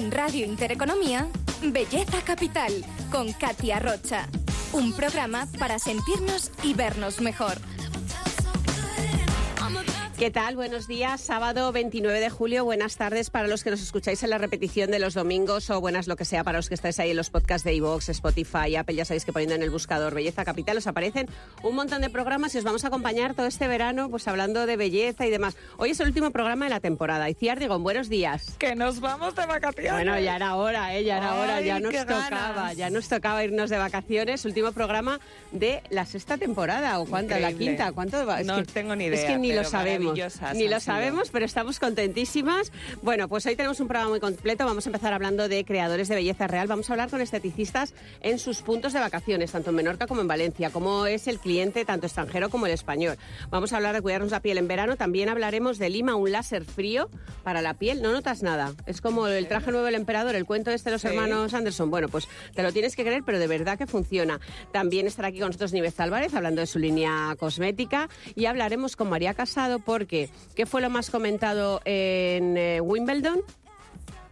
En Radio Intereconomía, Belleza Capital, con Katia Rocha. Un programa para sentirnos y vernos mejor. ¿Qué tal? Buenos días. Sábado 29 de julio. Buenas tardes para los que nos escucháis en la repetición de los domingos o buenas lo que sea para los que estáis ahí en los podcasts de iVoox, Spotify, Apple. Ya sabéis que poniendo en el buscador Belleza Capital os aparecen un montón de programas y os vamos a acompañar todo este verano pues hablando de belleza y demás. Hoy es el último programa de la temporada. Iciar, digo, buenos días. Que nos vamos de vacaciones. Bueno, ya era hora, ¿eh? Ya era hora. Ya nos tocaba. ganas. Ya nos tocaba irnos de vacaciones. Último programa de la sexta temporada. ¿O cuánta? ¿La Increíble. quinta? ¿Cuánto va? Es No que- tengo ni Es idea, que ni lo sabemos. Maravillosas Ni lo sabemos, pero estamos contentísimas. Bueno, pues hoy tenemos un programa muy completo. Vamos a empezar hablando de creadores de belleza real. Vamos a hablar con esteticistas en sus puntos de vacaciones, tanto en Menorca como en Valencia, cómo es el cliente tanto extranjero como el español. Vamos a hablar de cuidarnos la piel en verano. También hablaremos de Lima, un láser frío para la piel. No notas nada. Es como el traje nuevo del emperador, el cuento este de los Sí. hermanos Anderson. Bueno, pues te lo tienes que creer, pero de verdad que funciona. También estará aquí con nosotros Nieves Álvarez hablando de su línea cosmética y hablaremos con María Casado porque ¿qué fue lo más comentado en eh, Wimbledon?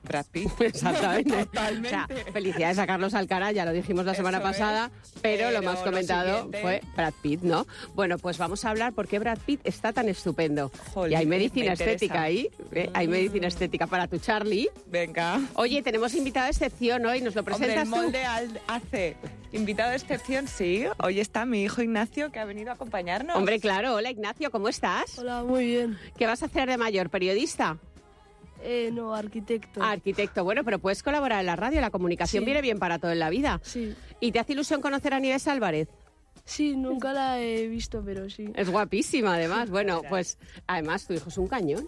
Brad Pitt. Exactamente. Totalmente. O sea, felicidades a Carlos Alcaraz, ya lo dijimos la semana Eso es. pasada, pero, lo más comentado fue Brad Pitt, ¿no? Bueno, pues vamos a hablar por qué Brad Pitt está tan estupendo. Jolín, y hay me medicina estética ahí, ¿eh? hay medicina estética para tu Charlie. Venga. Oye, tenemos invitado de excepción hoy, nos lo Hombre, presentas el tú. molde al- hace invitado de excepción, sí. Hoy está mi hijo Ignacio que ha venido a acompañarnos. Hombre, claro, hola Ignacio, ¿cómo estás? Hola, muy bien. ¿Qué vas a hacer de mayor? ¿Periodista? Eh, no, arquitecto. Arquitecto, bueno, pero puedes colaborar en la radio, la comunicación Sí. viene bien para todo en la vida. Sí. ¿Y te hace ilusión conocer a Nieves Álvarez? Sí, nunca la he visto, pero sí. Es guapísima, además. Bueno, pues además tu hijo es un cañón.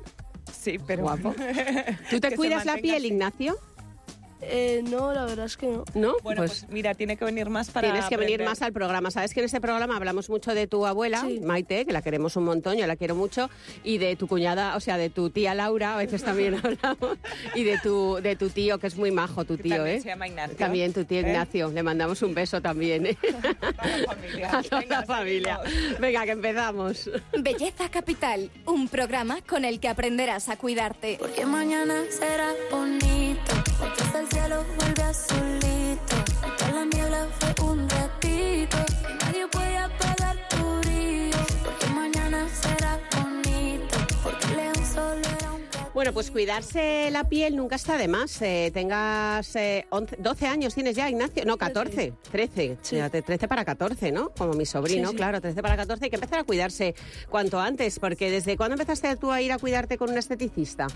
Sí, pero Guapo. ¿Tú te cuidas la piel, así. Ignacio? Eh, no, la verdad es que no. ¿No? Bueno, pues, mira, tiene que venir más para Tienes que venir más al programa. Sabes que en este programa hablamos mucho de tu abuela, Sí. Maite, que la queremos un montón, yo la quiero mucho, y de tu cuñada, o sea, de tu tía Laura, a veces también hablamos, y de tu, de tu tío, que es muy majo tu tío, también ¿eh? se llama Ignacio. También tu tío ¿Eh? Ignacio. Le mandamos un beso también, ¿eh? Toda la familia. A toda Venga, la familia. Venga, que empezamos. Belleza Capital, un programa con el que aprenderás a cuidarte. Porque mañana será bonito, porque hasta el cielo vuelve azulito. Aunque la niebla fue un ratito, Bueno, pues cuidarse la piel nunca está de más. Eh, tengas eh, 11 12 años, tienes ya, Ignacio. No, 14, 13. Sí. Fíjate, 13 para 14, ¿no? Como mi sobrino, Sí, sí. claro, 13 para 14. Hay que empezar a cuidarse cuanto antes, porque ¿desde cuándo empezaste tú a ir a cuidarte con un esteticista?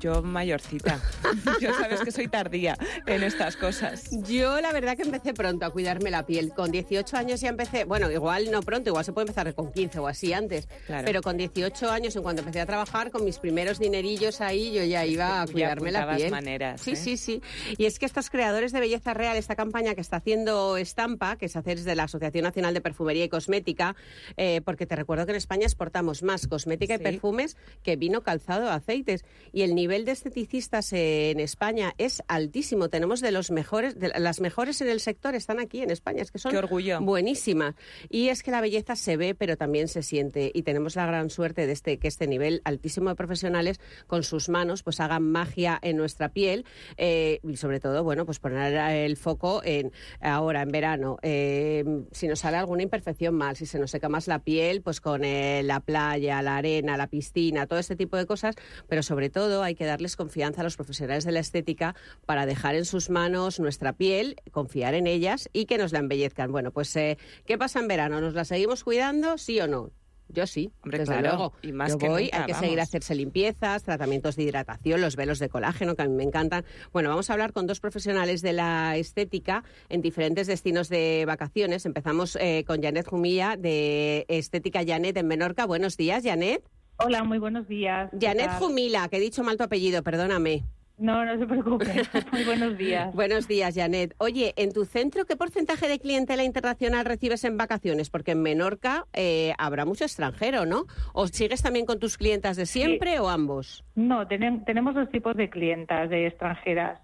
Yo mayorcita. Yo sabes que soy tardía en estas cosas. Yo la verdad que empecé pronto a cuidarme la piel. Con 18 años ya empecé, bueno, igual no pronto, igual se puede empezar con 15 o así antes. Claro. Pero con 18 años, en cuanto empecé a trabajar, con mis primeros dinerillos ahí, yo ya iba a Ya cuidarme la apuntabas piel. maneras, sí, ¿eh? sí, sí. Y es que estos creadores de belleza real, esta campaña que está haciendo Estampa, que se hace desde la Asociación Nacional de Perfumería y Cosmética, eh, porque te recuerdo que en España exportamos más cosmética y Sí. perfumes que vino, calzado, aceites. Y el nivel de esteticistas en España es altísimo. Tenemos de los mejores, de las mejores en el sector están aquí en España. Es que son Qué orgullo. buenísimas. Y es que la belleza se ve, pero también se siente. Y tenemos la gran suerte de este, que este nivel altísimo de profesionales con sus manos pues hagan magia en nuestra piel eh, y sobre todo, bueno, pues poner el foco en ahora, en verano, eh, si nos sale alguna imperfección mal, si se nos seca más la piel, pues con eh, la playa, la arena, la piscina, todo este tipo de cosas, pero sobre todo hay que darles confianza a los profesionales de la estética para dejar en sus manos nuestra piel, confiar en ellas y que nos la embellezcan. Bueno, pues ¿qué pasa en verano? ¿Nos la seguimos cuidando, sí o no? Yo sí, Hombre, desde claro, luego. y más Yo que voy, nunca, hay que seguir a hacerse limpiezas, tratamientos de hidratación, los velos de colágeno, que a mí me encantan. Bueno, vamos a hablar con dos profesionales de la estética en diferentes destinos de vacaciones. Empezamos eh, con Janet Jumilla, de Estética Janet en Menorca. Buenos días, Janet. Hola, muy buenos días. ¿Qué Janet? Jumila, que he dicho mal tu apellido, perdóname. No, no se preocupe. muy buenos días. Buenos días, Janet. Oye, en tu centro, ¿qué porcentaje de clientela internacional recibes en vacaciones? Porque en Menorca eh, habrá mucho extranjero, ¿no? ¿O sigues también con tus clientas de siempre o ambos? No, tenemos dos tipos de clientas, de extranjeras.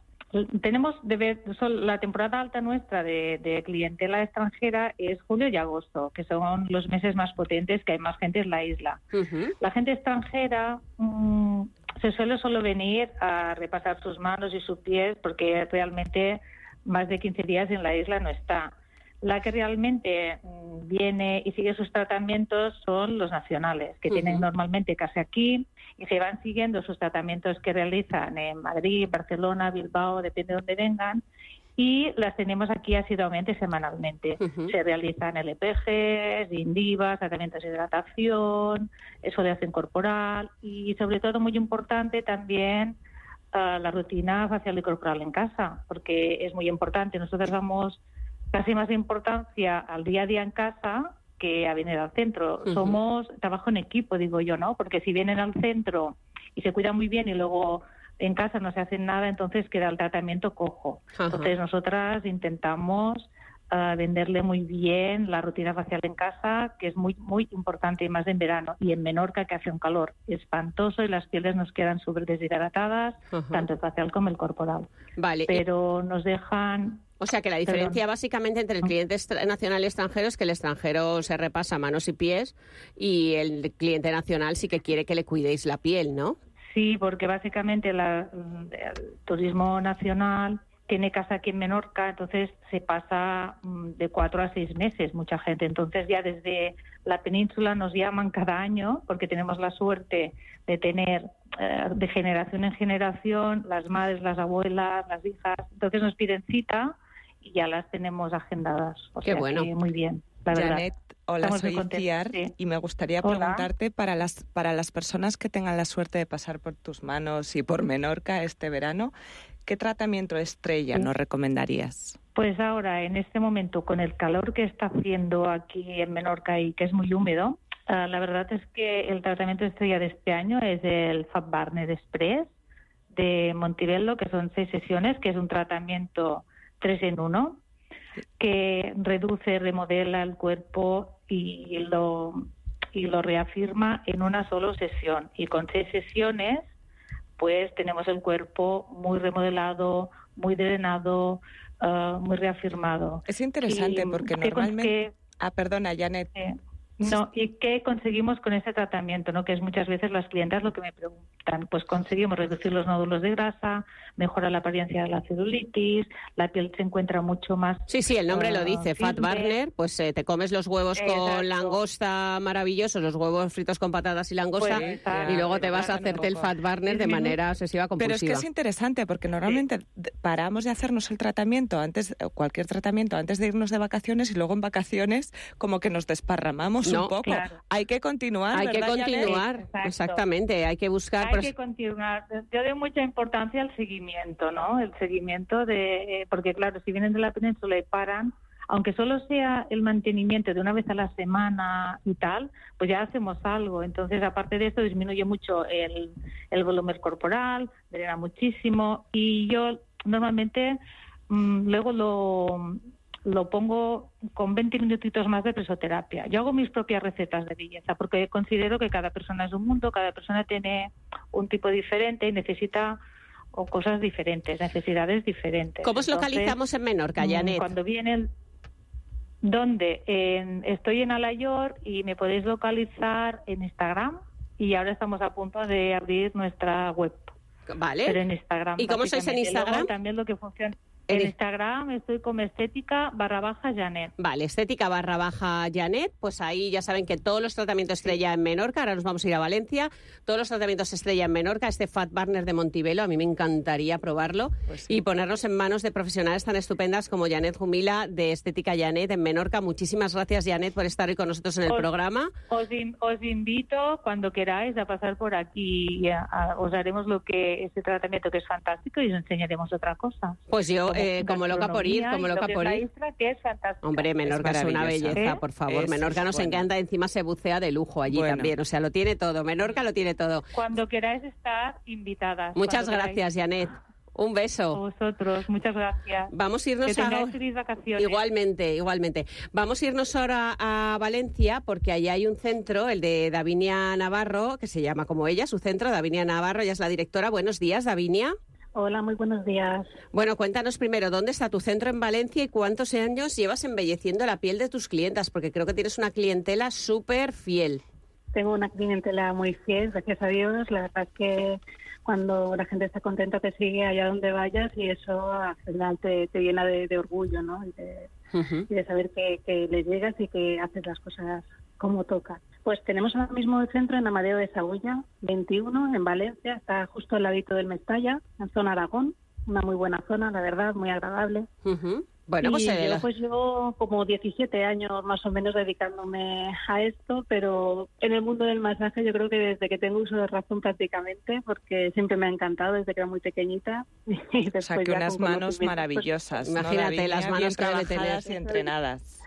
Tenemos de ver, la temporada alta nuestra de, de clientela extranjera es julio y agosto, que son los meses más potentes, que hay más gente en la isla. La gente extranjera mm, se suele solo venir a repasar sus manos y sus pies porque realmente más de 15 días en la isla no está. La que realmente mm, viene y sigue sus tratamientos son los nacionales, que tienen normalmente casi aquí y se van siguiendo sus tratamientos que realizan en Madrid, Barcelona, Bilbao, depende de dónde vengan, y las tenemos aquí asiduamente semanalmente. Ujú. Se realizan LPGs, indivas, tratamientos de hidratación, exfoliación corporal y sobre todo muy importante también ah, la rutina facial y corporal en casa, porque es muy importante. Nosotros damos casi más importancia al día a día en casa que a venir al centro. Somos trabajo en equipo, digo yo, ¿no? Porque si vienen al centro y se cuidan muy bien y luego en casa no se hacen nada, entonces queda el tratamiento cojo. Ajá. Entonces nosotras intentamos ah, venderle muy bien la rutina facial en casa, que es muy muy importante y más en verano y en Menorca que hace un calor espantoso y las pieles nos quedan súper deshidratadas, Ajá. tanto el facial como el corporal. Vale. Pero nos dejan O sea que la diferencia básicamente entre el cliente nacional y extranjero es que el extranjero se repasa manos y pies y el cliente nacional sí que quiere que le cuidéis la piel, ¿no? Sí, porque básicamente la- el turismo nacional tiene casa aquí en Menorca, entonces se pasa mm, de cuatro a seis meses mucha gente. Entonces ya desde la península nos llaman cada año porque tenemos la suerte de tener eh, de generación en generación las madres, las abuelas, las hijas. Entonces nos piden cita y ya las tenemos agendadas. O Qué sea bueno. que muy bien, la verdad. Janet, hola, Estamos soy Iciar sí. y me gustaría Hola. preguntarte para las, para las personas que tengan la suerte de pasar por tus manos y por Menorca este verano, ¿qué tratamiento estrella Sí. nos recomendarías? Pues ahora, en este momento, con el calor que está haciendo aquí en Menorca y que es muy húmedo, ah, la verdad es que el tratamiento estrella de este año es el Fab Barnet Express de Montebello, que son seis sesiones, que es un tratamiento tres en uno, que reduce, remodela el cuerpo y lo, y lo reafirma en una sola sesión. Y con seis sesiones, pues tenemos el cuerpo muy remodelado, muy drenado, ah, muy reafirmado. Es interesante Y, porque ¿qué con- normalmente... Ah, perdona, Janet. eh, no, ¿y qué conseguimos con ese tratamiento? ¿no? Que es muchas veces las clientas lo que me preguntan. Pues conseguimos reducir los nódulos de grasa, mejora la apariencia de la celulitis, la piel se encuentra mucho más Sí, sí, el nombre Ah, lo dice, Fat. Barner, pues eh, te comes los huevos Exacto. con langosta maravillosos, los huevos fritos con patatas y langosta, Pues, y luego te vas a hacerte el. Fat Barner de manera obsesiva Pero es compulsiva. que es interesante porque normalmente paramos de hacernos el tratamiento antes, o cualquier tratamiento antes de irnos de vacaciones y luego en vacaciones como que nos desparramamos No, un poco. claro. Hay que continuar. Hay que continuar, exactamente, hay que buscar... Hay que continuar. Yo doy mucha importancia al seguimiento, ¿no? El seguimiento de, eh, porque claro, si vienen de la península y paran, aunque solo sea el mantenimiento de una vez a la semana y tal, pues ya hacemos algo. Entonces, aparte de esto, disminuye mucho el, el volumen corporal, drena muchísimo y yo normalmente mm, luego lo lo pongo con 20 minutitos más de presoterapia. Yo hago mis propias recetas de belleza porque considero que cada persona es un mundo, cada persona tiene un tipo diferente y necesita o cosas diferentes, necesidades diferentes. ¿Cómo os Entonces, localizamos en Menorca, mm, Janet? Cuando viene el... ¿Dónde? En- estoy en Alayor y me podéis localizar en Instagram y ahora estamos a punto de abrir nuestra web. Pero Vale, en Instagram. ¿Y cómo sois en. Luego Instagram? también lo que funciona. En- Instagram estoy como estética barra baja Janet. Vale, estética barra baja Janet, pues ahí ya saben que todos los tratamientos estrella en Menorca, ahora nos vamos a ir a Valencia, todos los tratamientos estrella en Menorca, este Fat Barner de Montibelo, a mí me encantaría probarlo Pues sí. y ponernos en manos de profesionales tan estupendas como Janet Jumila de Estética Janet en Menorca. Muchísimas gracias Janet por estar hoy con nosotros en el Os- programa. Os, in- os invito cuando queráis a pasar por aquí y a- a- os haremos lo que este tratamiento que es fantástico y os enseñaremos otra cosa. Pues yo, eh, como loca por ir, como lo loca por ir. isla, que es fantástica. Hombre, Menorca es, una belleza, ¿Eh? por favor. Es- Menorca nos bueno. encanta, encima se bucea de lujo allí Bueno. también, o sea, lo tiene todo. Menorca lo tiene todo. Cuando queráis estar invitadas. Muchas gracias, Janet. Un A beso. vosotros, muchas gracias. Vamos a irnos que feliz vacaciones. Igualmente, igualmente. Vamos a irnos ahora a Valencia porque allí hay un centro, el de Davinia Navarro, que se llama como ella, su centro, Davinia Navarro, ella es la directora. Buenos días, Davinia. Hola, muy buenos días. Bueno, cuéntanos primero, ¿dónde está tu centro en Valencia y cuántos años llevas embelleciendo la piel de tus clientas? Porque creo que tienes una clientela súper fiel. Tengo una clientela muy fiel, gracias a Dios. La verdad es que cuando la gente está contenta te sigue allá donde vayas y eso al final te, te llena de, de orgullo, ¿no? Y de, Y de saber que, que le llegas y que haces las cosas como toca. Pues tenemos ahora mismo el centro en Amadeo de Sagulla, 21, en Valencia, está justo al ladito del Mestalla, en zona Aragón, una muy buena zona, la verdad, muy agradable. Bueno, pues, Y eh, yo, pues yo como 17 años más o menos dedicándome a esto, pero en el mundo del masaje yo creo que desde que tengo uso de razón prácticamente, porque siempre me ha encantado desde que era muy pequeñita. Y O sea, que unas manos pues, maravillosas. ¿no, Imagínate las manos Bien trabajadas tener. y entrenadas.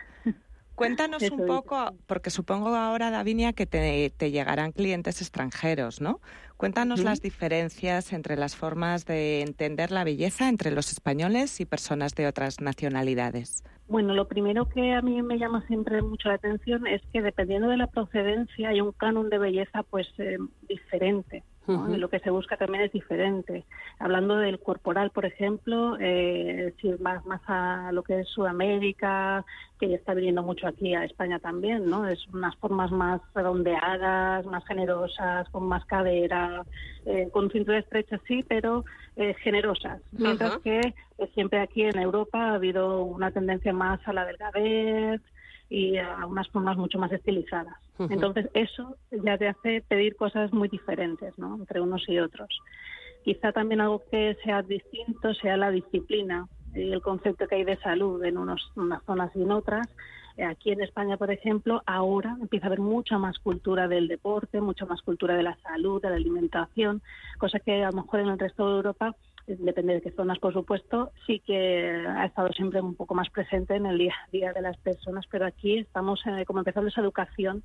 Cuéntanos Eso un es. poco, porque supongo ahora, Davinia, que te, te llegarán clientes extranjeros, ¿no? Cuéntanos las diferencias entre las formas de entender la belleza entre los españoles y personas de otras nacionalidades. Bueno, lo primero que a mí me llama siempre mucho la atención es que dependiendo de la procedencia hay un canon de belleza pues eh, diferente. Lo que se busca también es diferente. Hablando del corporal, por ejemplo, eh, si más, más a lo que es Sudamérica, que ya está viniendo mucho aquí a España también, ¿no? Es unas formas más redondeadas, más generosas, con más cadera, eh, con cintura estrecha sí, pero eh, generosas. Mientras que eh, siempre aquí en Europa ha habido una tendencia más a la delgadez y a unas formas mucho más estilizadas. Entonces eso ya te hace pedir cosas muy diferentes, ¿no? Entre unos y otros. Quizá también algo que sea distinto sea la disciplina y el concepto que hay de salud en unos, unas zonas y en otras. Eh, Aquí en España, por ejemplo, ahora empieza a haber mucha más cultura del deporte, mucha más cultura de la salud, de la alimentación, cosa que a lo mejor en el resto de Europa, depende de qué zonas, por supuesto, sí que ha estado siempre un poco más presente en el día a día de las personas, pero aquí estamos eh, como empezando esa educación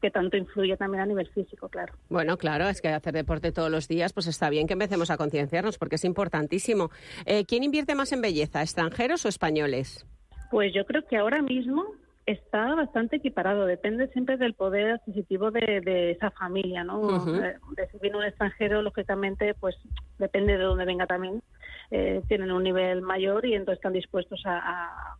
que tanto influye también a nivel físico, claro. Bueno, claro, es que hacer deporte todos los días, pues está bien que empecemos a concienciarnos, porque es importantísimo. Eh, ¿Quién invierte más en belleza, extranjeros o españoles? Pues yo creo que ahora mismo está bastante equiparado. Depende siempre del poder adquisitivo de, de esa familia, ¿no? Eh, De si viene un extranjero, lógicamente, pues depende de dónde venga también. eh, tienen un nivel mayor y entonces están dispuestos a, a-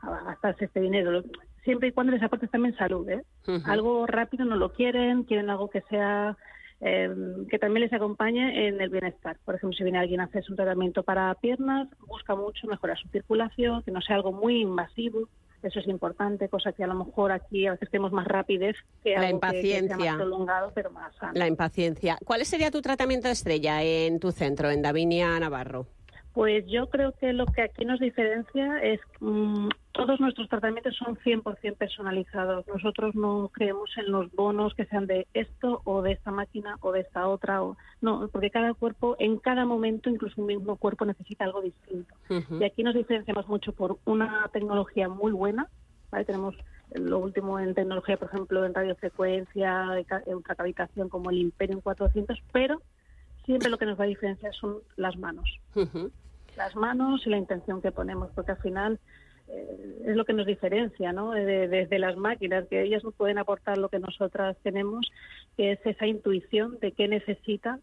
a gastarse este dinero. Siempre y cuando les aportes también salud, ¿eh? Algo rápido no lo quieren, quieren algo que sea eh, que también les acompañe en el bienestar. Por ejemplo, si viene alguien a hacerse un tratamiento para piernas, busca mucho mejorar su circulación, que no sea algo muy invasivo. Eso es importante, cosa que a lo mejor aquí a veces tenemos más rapidez que La algo que- que, sea impaciencia. más prolongado, pero más sano. La impaciencia. ¿Cuál sería tu tratamiento estrella en tu centro, en Davinia Navarro? Pues yo creo que lo que aquí nos diferencia es mm, todos nuestros tratamientos son 100% personalizados. Nosotros no creemos en los bonos que sean de esto o de esta máquina o de esta otra. O, no, porque cada cuerpo, en cada momento, incluso un mismo cuerpo necesita algo distinto. Y aquí nos diferenciamos mucho por una tecnología muy buena. ¿vale? Tenemos lo último en tecnología, por ejemplo, en radiofrecuencia, ca- ultracavitación como el Imperium 400, pero siempre lo que nos va a diferenciar son las manos las manos y la intención que ponemos, porque al final es lo que nos diferencia, ¿no? De, de- las máquinas, que ellas no pueden aportar lo que nosotras tenemos, que es esa intuición de qué necesita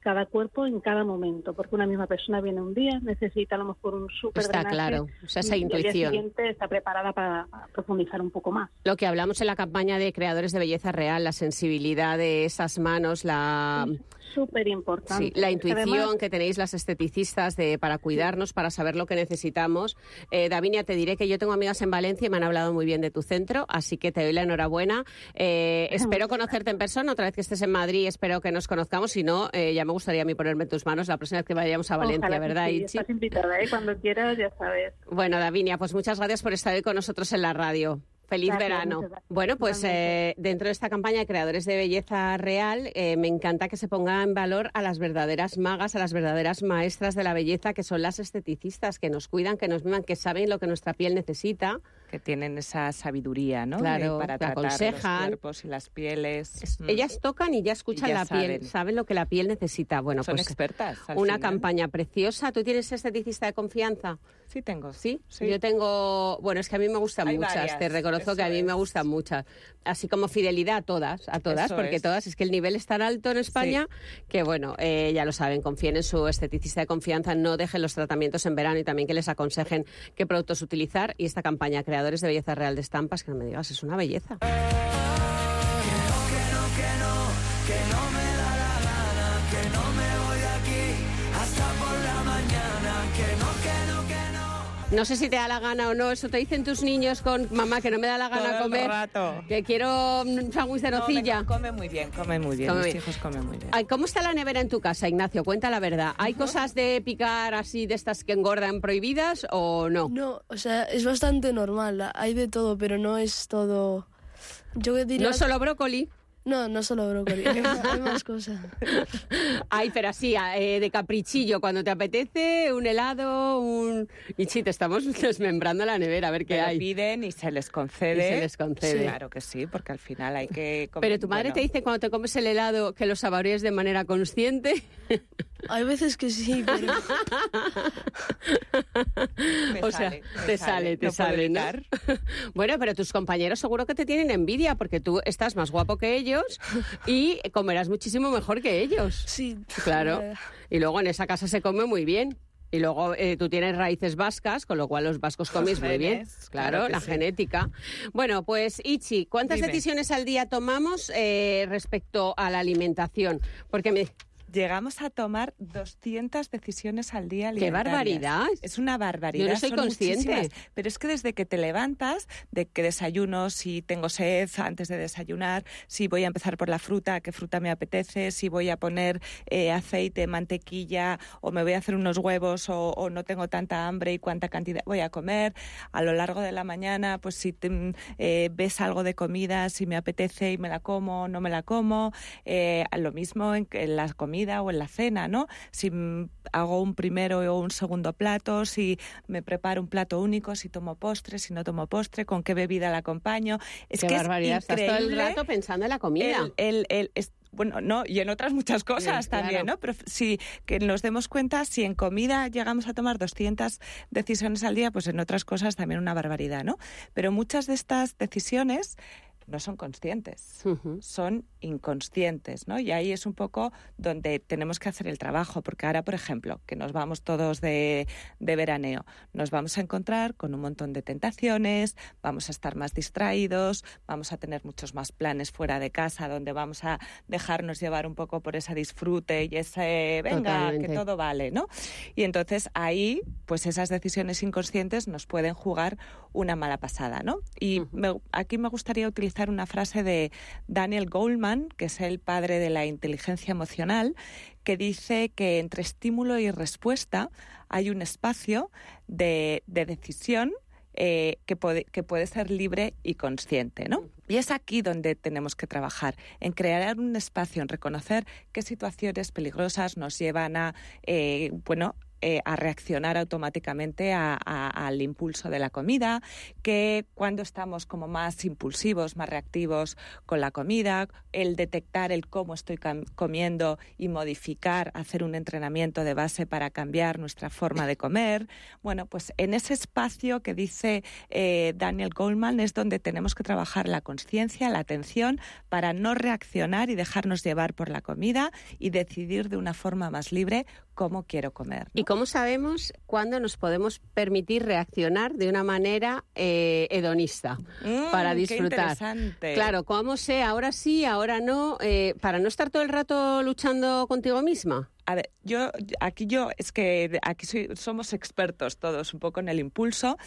cada cuerpo en cada momento, porque una misma persona viene un día, necesita a lo mejor un súper Está drenaje, claro, o sea, esa y día intuición. siguiente está preparada para profundizar un poco más. Lo que hablamos en la campaña de Creadores de Belleza Real, la sensibilidad de esas manos, la, Súper importante. sí, la intuición que tenéis las esteticistas de, para cuidarnos, para saber lo que necesitamos. Eh, Davinia, te diré que yo tengo amigas en Valencia y me han hablado muy bien de tu centro, así que te doy la enhorabuena. Eh, espero conocerte en persona, otra vez que estés en Madrid, espero que nos conozcamos. Si no, eh, ya me gustaría a mí ponerme en tus manos la próxima vez que vayamos a Valencia, Ojalá ¿verdad, sí, Ichi? Estás invitada, ¿eh? Cuando quieras, ya sabes. Bueno, Davinia, pues muchas gracias por estar hoy con nosotros en la radio. Feliz Gracias, verano. Bueno, pues eh, dentro de esta campaña de creadores de belleza real, eh, me encanta que se ponga en valor a las verdaderas magas, a las verdaderas maestras de la belleza, que son las esteticistas, que nos cuidan, que nos miman, que saben lo que nuestra piel necesita. Que tienen esa sabiduría, ¿no? Claro, para que tratar aconsejan. los cuerpos y las pieles. Es- Mm. Ellas tocan y ya escuchan ya la piel, saben. saben lo que la piel necesita. Bueno, son pues expertas. una final. campaña preciosa. ¿Tú tienes esteticista de confianza? Sí, tengo. ¿Sí? Sí. Yo tengo, bueno, es que a mí me gustan Hay muchas, varias, te reconozco que a mí me es. gustan muchas. Así como fidelidad a todas, a todas, Eso porque es. todas, es que el nivel es tan alto en España que, bueno, eh, ya lo saben, confíen en su esteticista de confianza, no dejen los tratamientos en verano y también que les aconsejen qué productos utilizar. Y esta campaña, De Belleza Real de Estampas, que no me digas, es una belleza. No sé si te da la gana o no, eso te dicen tus niños con mamá que no me da la gana Todo el comer, rato. que quiero un sándwich de No, nocilla. venga, come muy bien, come muy bien. Come Mis bien. hijos comen muy bien. Ay, ¿Cómo está la nevera en tu casa, Ignacio? Cuenta la verdad. ¿Hay cosas de picar así de estas que engordan prohibidas o no? No, o sea, es bastante normal. Hay de todo, pero no es todo. Yo diría. No solo brócoli. No, no solo brócoli. Hay más, cosas. Ay, pero así, eh, de caprichillo, cuando te apetece, un helado, un... Y sí, te estamos desmembrando la nevera, a ver qué Pero hay. piden y se les concede. Y se les concede. Claro que sí, porque al final hay que... comer- Pero tu madre bueno, te dice cuando te comes el helado que lo saborees de manera consciente. Hay veces que sí, pero. me o sea, sale, me te sale, te no sale, ¿no? bueno, pero tus compañeros seguro que te tienen envidia porque tú estás más guapo que ellos y comerás muchísimo mejor que ellos. Sí. Claro. Eh, Y luego en esa casa se come muy bien. Y luego eh, tú tienes raíces vascas, con lo cual los vascos coméis muy bien. Claro, claro la sí. genética. Bueno, pues Ichi, ¿cuántas Dime. decisiones al día tomamos eh, respecto a la alimentación? Porque me... Llegamos a tomar 200 decisiones al día. ¡Qué barbaridad! Es una barbaridad. Yo no soy son consciente. muchísimas. Pero es que desde que te levantas, de que desayuno, si tengo sed antes de desayunar, si voy a empezar por la fruta, qué fruta me apetece, si voy a poner eh, aceite, mantequilla, o me voy a hacer unos huevos, o, o no tengo tanta hambre y cuánta cantidad voy a comer. A lo largo de la mañana, pues si te, mm, eh, ves algo de comida, si me apetece y me la como, no me la como. Eh, lo mismo en, en la comida o en la cena, ¿no? Si hago un primero o un segundo plato, si me preparo un plato único, si tomo postre, si no tomo postre, con qué bebida la acompaño. Es ¡Qué que barbaridad! es Estás todo el rato pensando en la comida. el, el- el- es- bueno, no, y en otras muchas cosas Sí, claro. también, ¿no? Pero si que nos demos cuenta, si en comida llegamos a tomar 200 decisiones al día, pues en otras cosas también una barbaridad, ¿no? Pero muchas de estas decisiones no son conscientes, son inconscientes, ¿no? Y ahí es un poco donde tenemos que hacer el trabajo, porque ahora, por ejemplo, que nos vamos todos de, de veraneo, nos vamos a encontrar con un montón de tentaciones, vamos a estar más distraídos, vamos a tener muchos más planes fuera de casa, donde vamos a dejarnos llevar un poco por ese disfrute y ese, venga, Totalmente. que todo vale, ¿no? Y entonces ahí, pues esas decisiones inconscientes nos pueden jugar una mala pasada, ¿no? Y me- aquí me gustaría utilizar una frase de Daniel Goleman, que es el padre de la inteligencia emocional, que dice que entre estímulo y respuesta hay un espacio de, de decisión eh, que, puede, que puede ser libre y consciente, ¿no? Y es aquí donde tenemos que trabajar, en crear un espacio, en reconocer qué situaciones peligrosas nos llevan a, eh, bueno, eh, a reaccionar automáticamente a- al impulso de la comida, que cuando estamos como más impulsivos, más reactivos con la comida, el detectar el cómo estoy comiendo y modificar, hacer un entrenamiento de base para cambiar nuestra forma de comer. Bueno, pues en ese espacio que dice eh, Daniel Goldman es donde tenemos que trabajar la conciencia, la atención, para no reaccionar y dejarnos llevar por la comida y decidir de una forma más libre cómo quiero comer. ¿no? ¿Y cómo sabemos cuándo nos podemos permitir reaccionar de una manera eh, hedonista Mm, para qué disfrutar? interesante. Claro, ¿cómo sé ahora sí, ahora no? eh, para no estar todo el rato luchando contigo misma. A ver, yo aquí yo es que aquí soy- somos expertos todos un poco en el impulso.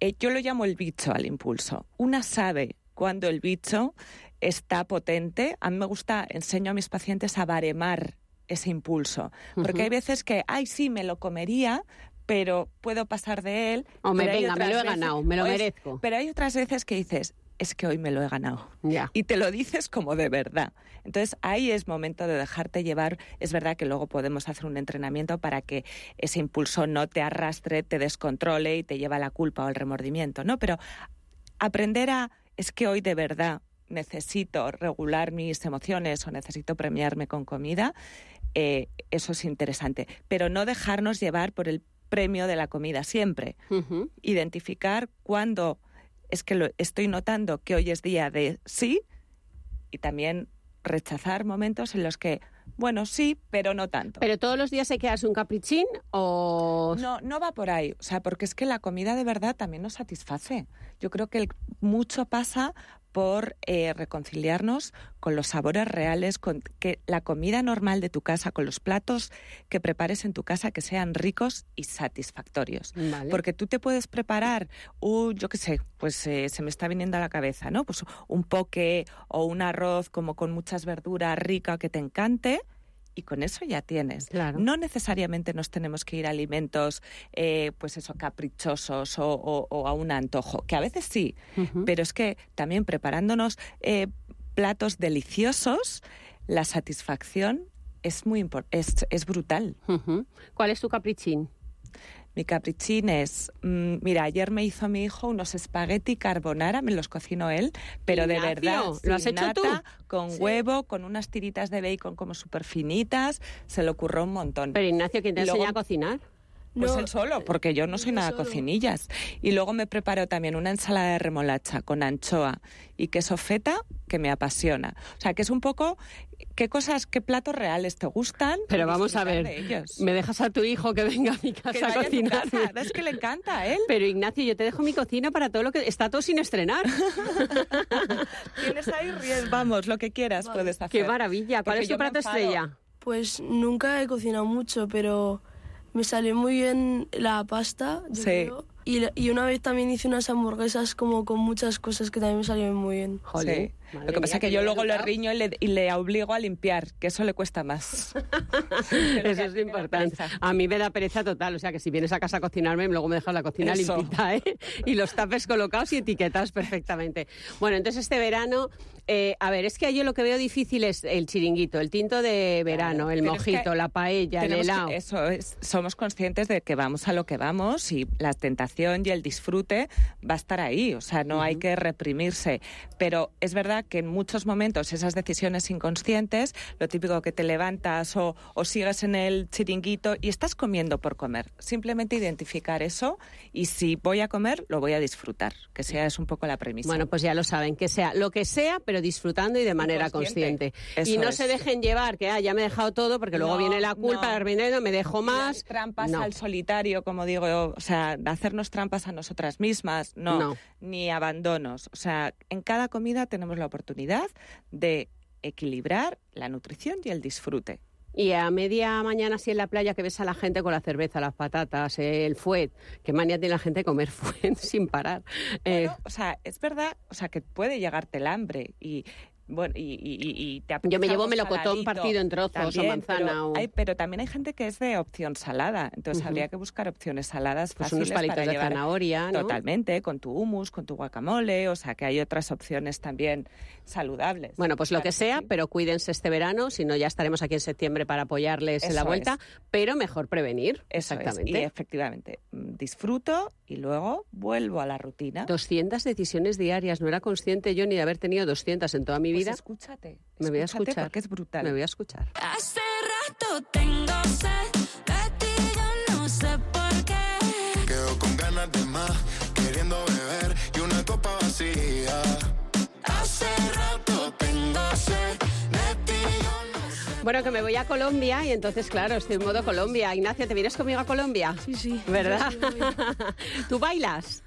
Eh, yo lo llamo el bicho al impulso. Una sabe cuando el bicho está potente. A mí me gusta, enseño a mis pacientes a baremar ese impulso, porque hay veces que, ay, sí, me lo comería, pero puedo pasar de él. O me venga, me lo he veces- ganado, me lo es- merezco. Pero hay otras veces que dices, es que hoy me lo he ganado Ya. y te lo dices como de verdad. Entonces ahí es momento de dejarte llevar. Es verdad que luego podemos hacer un entrenamiento para que ese impulso no te arrastre, te descontrole y te lleva a la culpa o el remordimiento, ¿no? Pero aprender a es que hoy de verdad necesito regular mis emociones o necesito premiarme con comida, eh, eso es interesante. Pero no dejarnos llevar por el premio de la comida siempre identificar cuándo es que lo estoy notando que hoy es día de sí y también rechazar momentos en los que, bueno, sí, pero no tanto. ¿Pero todos los días hay que darse un caprichín o...? No, no va por ahí, o sea, porque es que la comida de verdad también nos satisface. Yo creo que el- mucho pasa por eh, reconciliarnos con los sabores reales, con que la comida normal de tu casa, con los platos que prepares en tu casa, que sean ricos y satisfactorios. Porque tú te puedes preparar, un, yo qué sé, pues eh, se me está viniendo a la cabeza, ¿no? Pues un poke o un arroz como con muchas verduras rica que te encante, y con eso ya tienes. No necesariamente nos tenemos que ir a alimentos, eh, pues eso, caprichosos o, a un antojo, que a veces sí, pero es que también preparándonos eh, platos deliciosos, la satisfacción es muy es, es brutal. ¿Cuál es tu caprichín? Mi caprichín es, mm, mira, ayer me hizo mi hijo unos espagueti carbonara, me los cocinó él, pero de verdad, ¿lo has hecho tú? Con huevo, con unas tiritas de bacon como súper finitas, se le ocurrió un montón. Pero Ignacio, ¿quién te enseña a cocinar? Pues él solo, porque yo no soy nada cocinillas. Y luego me preparo también una ensalada de remolacha con anchoa y queso feta que me apasiona. O sea, que es un poco qué cosas, qué platos reales te gustan. Pero vamos a ver, me dejas a tu hijo que venga a mi casa a cocinar. Es que le encanta a él. Pero Ignacio, yo te dejo mi cocina para todo lo que está todo sin estrenar. Tienes ahí, vamos, lo que quieras puedes hacer. Qué maravilla. ¿Cuál es tu plato estrella? Pues nunca he cocinado mucho, pero me salió muy bien la pasta. sí. Y, y, una vez también hice unas hamburguesas como con muchas cosas que también me salieron muy bien. Sí. Lo que pasa es que yo luego le riño y le, y le, obligo a limpiar, que eso le cuesta más. eso es importante. A mí me da pereza total, o sea que si vienes a casa a cocinarme, luego me dejas la cocina limpita, ¿eh? Y los tapes colocados y etiquetados perfectamente. Bueno, entonces este verano eh, a ver, es que yo lo que veo difícil es el chiringuito, el tinto de verano, el mojito, la paella, el helado. eso es, somos conscientes de que vamos a lo que vamos y la tentación y el disfrute va a estar ahí, o sea, no hay que reprimirse. Pero es verdad que en muchos momentos esas decisiones inconscientes, lo típico que te levantas o, o sigues en el chiringuito y estás comiendo por comer. Simplemente identificar eso y si voy a comer, lo voy a disfrutar, que sea es un poco la premisa. Bueno, pues ya lo saben, que sea lo que sea, pero disfrutando y de manera consciente. y no se dejen llevar, que ah, ya me he dejado todo, porque luego viene la culpa, el dinero, me dejo más. Trampas al solitario, como digo, o sea, hacernos trampas a nosotras mismas, no, ni abandonos. O sea, en cada comida tenemos la oportunidad de equilibrar la nutrición y el disfrute. Y a media mañana, así en la playa, que ves a la gente con la cerveza, las patatas, el fuet, qué manía tiene la gente de comer fuet sin parar. Eh, o sea, es verdad, o sea, que puede llegarte el hambre y bueno, y, y, te Yo me llevo melocotón partido en trozos o manzana. Pero, también hay gente que es de opción salada, entonces habría que buscar opciones saladas pues unos palitos de zanahoria, ¿no? Totalmente, con tu hummus, con tu guacamole, o sea que hay otras opciones también saludables. Bueno, pues lo que sea, pero cuídense este verano, si no ya estaremos aquí en septiembre para apoyarles en la vuelta, pero mejor prevenir. Exactamente. Y efectivamente, mm, disfruto y luego vuelvo a la rutina. 200 decisiones diarias, no era consciente yo ni de haber tenido 200 en toda mi pues vida. escúchate, me voy a escuchar porque es brutal. Me voy a escuchar. Hace rato tengo sed de ti, yo no sé por qué. Quedo con ganas de más, queriendo beber y una copa vacía. Hace rato tengo sed de ti, yo no sé. Bueno, que me voy a Colombia y entonces, claro, estoy en modo Colombia. Ignacia, ¿te vienes conmigo a Colombia? Sí, sí. ¿Verdad? ¿Tú bailas?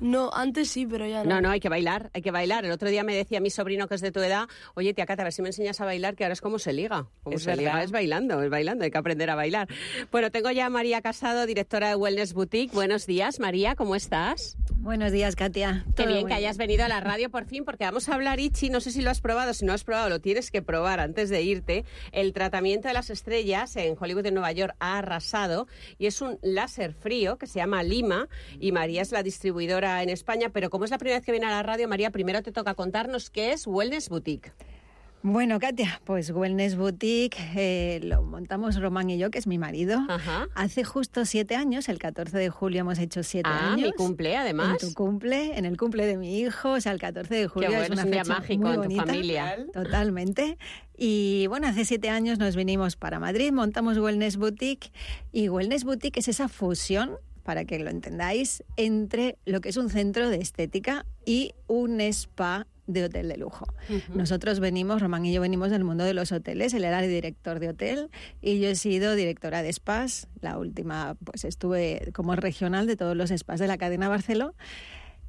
No, antes sí, pero ya no. No, no, hay que bailar, hay que bailar. El otro día me decía mi sobrino que es de tu edad, oye, tía Cata, a ver si me enseñas a bailar, que ahora es como se liga. Como se liga es bailando, es bailando, hay que aprender a bailar. Bueno, tengo ya a María Casado, directora de Wellness Boutique. Buenos días, María, ¿cómo estás? Buenos días, Katia. Qué bien que hayas venido a la radio por fin, porque vamos a hablar, Ichi, no sé si lo has probado, si no has probado, lo tienes que probar antes de irte. El tratamiento de las estrellas en Hollywood de Nueva York ha arrasado y es un láser frío que se llama Lima y María es la distribuidora en España, pero como es la primera vez que viene a la radio, María, primero te toca contarnos qué es Wellness Boutique. Bueno, Katia, pues Wellness Boutique eh, lo montamos Román y yo, que es mi marido. Hace justo siete años, el 14 de julio hemos hecho siete ah, años. mi cumple, además. En tu cumple, en el cumple de mi hijo, o sea, el 14 de julio es una un fecha día mágico muy en tu familia. Totalmente. Y bueno, hace siete años nos vinimos para Madrid, montamos Wellness Boutique y Wellness Boutique es esa fusión para que lo entendáis, entre lo que es un centro de estética y un spa de hotel de lujo. Nosotros venimos, Román y yo venimos del mundo de los hoteles, él era el director de hotel y yo he sido directora de spas, la última pues estuve como regional de todos los spas de la cadena Barceló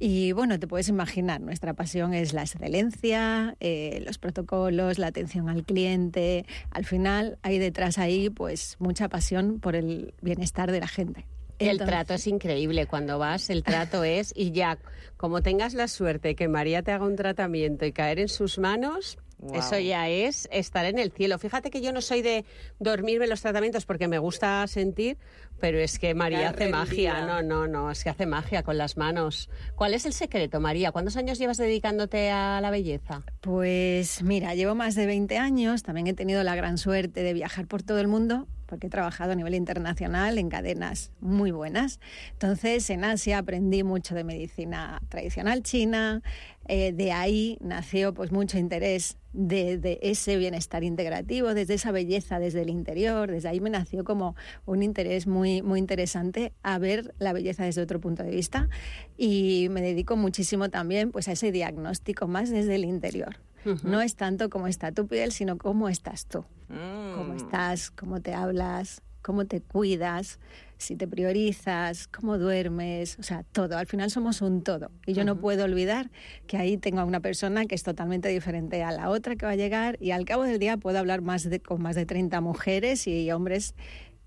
Y bueno, te puedes imaginar, nuestra pasión es la excelencia, eh, los protocolos, la atención al cliente. Al final hay detrás ahí pues mucha pasión por el bienestar de la gente. El trato es increíble. Cuando vas, el trato es, y ya, como tengas la suerte que María te haga un tratamiento y caer en sus manos, eso ya es estar en el cielo. Fíjate que yo no soy de dormirme los tratamientos porque me gusta sentir, pero es que María hace magia. No, no, no, es que hace magia con las manos. ¿Cuál es el secreto, María? ¿Cuántos años llevas dedicándote a la belleza? Pues mira, llevo más de 20 años. También he tenido la gran suerte de viajar por todo el mundo porque he trabajado a nivel internacional en cadenas muy buenas. Entonces, en Asia aprendí mucho de medicina tradicional china, eh, de ahí nació pues mucho interés de, ese bienestar integrativo, desde esa belleza desde el interior, desde ahí me nació como un interés muy, muy interesante a ver la belleza desde otro punto de vista y me dedico muchísimo también pues a ese diagnóstico más desde el interior. No es tanto cómo está tu piel, sino cómo estás tú. Cómo mm. estás, cómo te hablas, cómo te cuidas, si te priorizas, cómo duermes, o sea, todo. Al final somos un todo. Y yo no puedo olvidar que ahí tengo a una persona que es totalmente diferente a la otra que va a llegar y al cabo del día puedo hablar más de, con más de 30 mujeres y hombres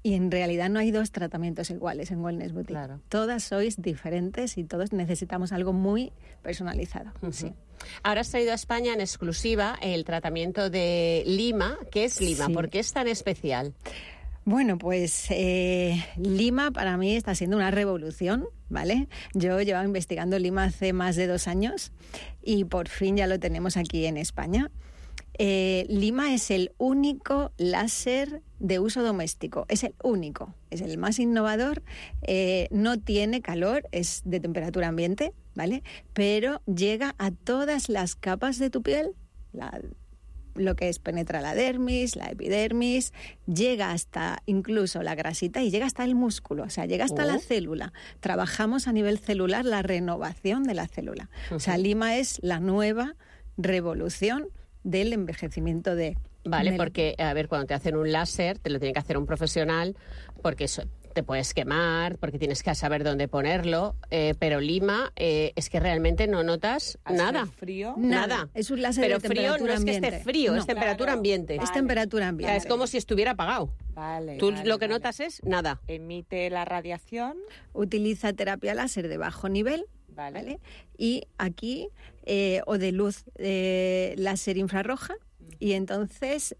y en realidad no hay dos tratamientos iguales en Wellness Boutique. Todas sois diferentes y todos necesitamos algo muy personalizado. sí. Ahora has traído a España en exclusiva el tratamiento de Lima. ¿Qué es Lima? ¿Por qué es tan especial? Bueno, pues eh, Lima para mí está siendo una revolución, ¿vale? Yo llevaba investigando Lima hace más de dos años y por fin ya lo tenemos aquí en España. Eh, Lima es el único láser de uso doméstico, es el único, es el más innovador, eh, no tiene calor, es de temperatura ambiente, ¿vale? Pero llega a todas las capas de tu piel, la lo que es penetra la dermis, la epidermis, llega hasta incluso la grasita y llega hasta el músculo, o sea, llega hasta la oh. célula. Trabajamos a nivel celular la renovación de la célula. O sea, Lima es la nueva revolución del envejecimiento de Vale, porque, a ver, cuando te hacen un láser, te lo tiene que hacer un profesional, porque eso, te puedes quemar porque tienes que saber dónde ponerlo, eh, pero Lima eh, es que realmente no notas nada. frío? Nada. Es un láser pero de frío no es que esté frío, es temperatura ambiente. Es temperatura ambiente. es como si estuviera apagado. Vale, Tú lo que notas es nada. Emite la radiación. Utiliza terapia láser de bajo nivel. Vale. Y aquí, eh, o de luz láser infrarroja. Y entonces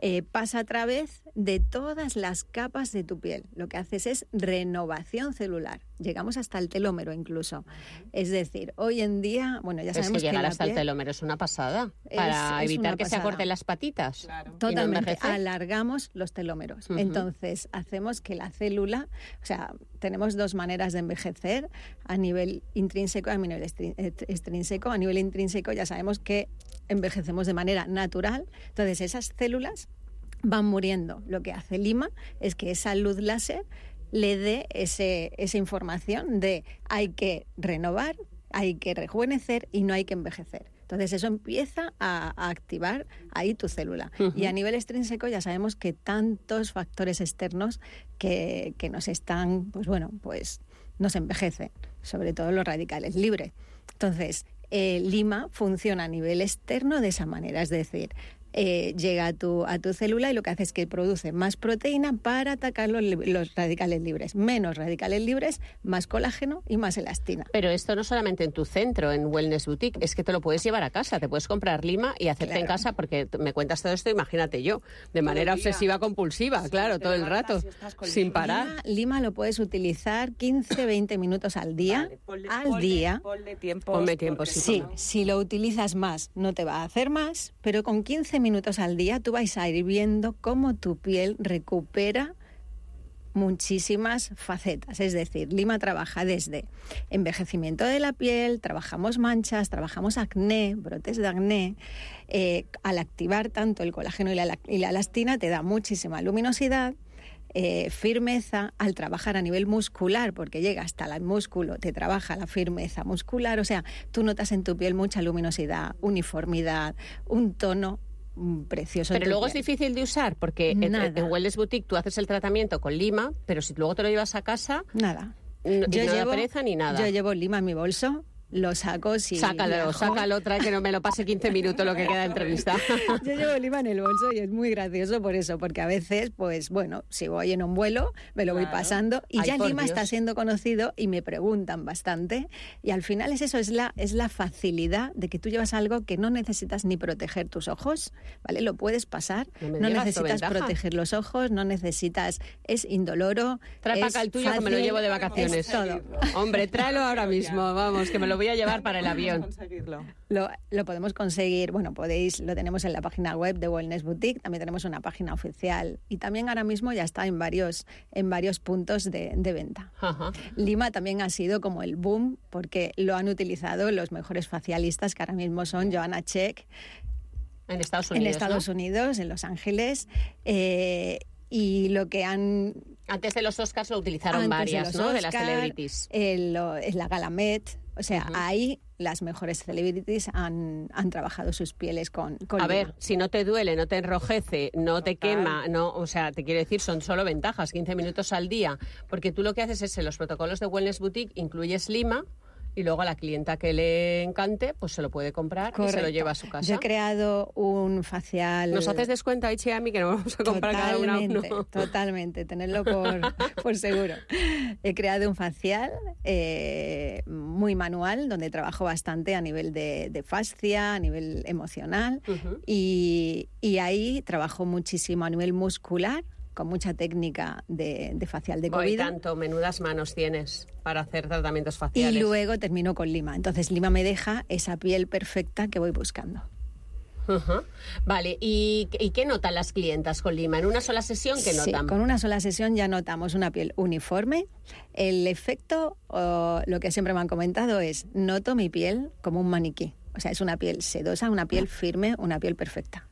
eh, pasa a través de todas las capas de tu piel. Lo que haces es renovación celular. Llegamos hasta el telómero incluso. Es decir, hoy en día, bueno, ya sabemos es que llegar hasta el telómero es una pasada para evitar que se acorten las patitas. Totalmente. alargamos los telómeros. Entonces, hacemos que la célula, o sea, tenemos dos maneras de envejecer a nivel intrínseco y a nivel eh, extrínseco. A nivel intrínseco ya sabemos que envejecemos de manera natural. Entonces, esas células van muriendo. Lo que hace Lima es que esa luz láser le dé ese, esa información de hay que renovar, hay que rejuvenecer y no hay que envejecer. Entonces eso empieza a, activar ahí tu célula. Y a nivel extrínseco ya sabemos que tantos factores externos que, que nos están, pues bueno, pues nos envejecen, sobre todo los radicales libres. Entonces, eh, Lima funciona a nivel externo de esa manera, es decir, eh, llega a tu, a tu célula y lo que hace es que produce más proteína para atacar los, radicales libres. Menos radicales libres, más colágeno y más elastina. Pero esto no solamente en tu centro, en Wellness Boutique, es que te lo puedes llevar a casa. Te puedes comprar lima y hacerte en casa porque me cuentas todo esto, imagínate yo, de manera obsesiva compulsiva, claro, todo el rato, sin parar. Lima, lo puedes utilizar 15, 20 minutos al día. al día. tiempo. tiempo, sí. si lo utilizas más, no te va a hacer más, pero con 15 minutos al día tú vais a ir viendo cómo tu piel recupera muchísimas facetas. Es decir, Lima trabaja desde envejecimiento de la piel, trabajamos manchas, trabajamos acné, brotes de acné. Eh, al activar tanto el colágeno y la, elastina te da muchísima luminosidad, eh, firmeza al trabajar a nivel muscular, porque llega hasta el músculo, te trabaja la firmeza muscular, o sea, tú notas en tu piel mucha luminosidad, uniformidad, un tono precioso. Pero luego es difícil de usar porque en, en Wellness Boutique tú haces el tratamiento con lima, pero si luego te lo llevas a casa... Nada. No, Yo no llevo- pereza ni nada. Yo llevo lima en mi bolso, lo saco si Sácalo, sácalo otra que no me lo pase 15 minutos lo que queda de entrevista. Yo llevo lima en el bolso y es muy gracioso por eso, porque a veces, pues bueno, si voy en un vuelo, me lo voy Claro. pasando y Ay, ya Lima está siendo conocido y me preguntan bastante. Y al final es eso, es la, es la facilidad de que tú llevas algo que no necesitas ni proteger tus ojos, ¿vale? Lo puedes pasar, No no necesitas proteger los ojos, no necesitas, es indoloro. Trae para acá el tuyo que me lo fácil, llevo de es vacaciones. todo. Hombre, tráelo ahora mismo, vamos, que me lo voy a llevar para el avión. Conseguirlo. Lo, lo podemos conseguir, bueno, podéis, lo tenemos en la página web de Wellness Boutique, también tenemos una página oficial y también ahora mismo ya está en varios, en varios puntos de, de venta. Ajá. Lima también ha sido como el boom porque lo han utilizado los mejores facialistas que ahora mismo son Joanna Check En Estados en Unidos. Estados ¿no? Unidos, en Los Ángeles. eh, y lo que han Antes de los Oscars lo utilizaron varias, los ¿no? De las Oscar, celebrities. el- lo- la Gala Met. O sea, ahí las mejores celebrities han, han trabajado sus pieles con, con A lima. ver, si no te duele, no te enrojece, no te quema, no, o sea, te quiero decir, son solo ventajas, 15 minutos al día, porque tú lo que haces es en los protocolos de Wellness Boutique incluyes lima y luego a la clienta que le encante, pues se lo puede comprar y se lo lleva a su casa. Yo he creado un facial. ¿Nos haces descuento a Ichi y a mí que nos vamos a comprar cada una Totalmente, uno? totalmente, tenerlo por, por seguro. He creado un facial eh, muy manual, donde trabajo bastante a nivel de, de fascia, a nivel emocional, y, y ahí trabajo muchísimo a nivel muscular, con mucha técnica de, de facial de Voy COVID. tanto, menudas manos tienes para hacer tratamientos Y faciales. luego termino con lima. Entonces lima me deja esa piel perfecta que voy buscando. Vale, ¿Y, ¿y qué notan las clientas con lima? En una sola sesión, ¿qué Sí, notan? con una sola sesión ya notamos una piel uniforme. El efecto, o lo que siempre me han comentado es, noto mi piel como un maniquí. O sea, es una piel sedosa, una piel firme, una piel perfecta.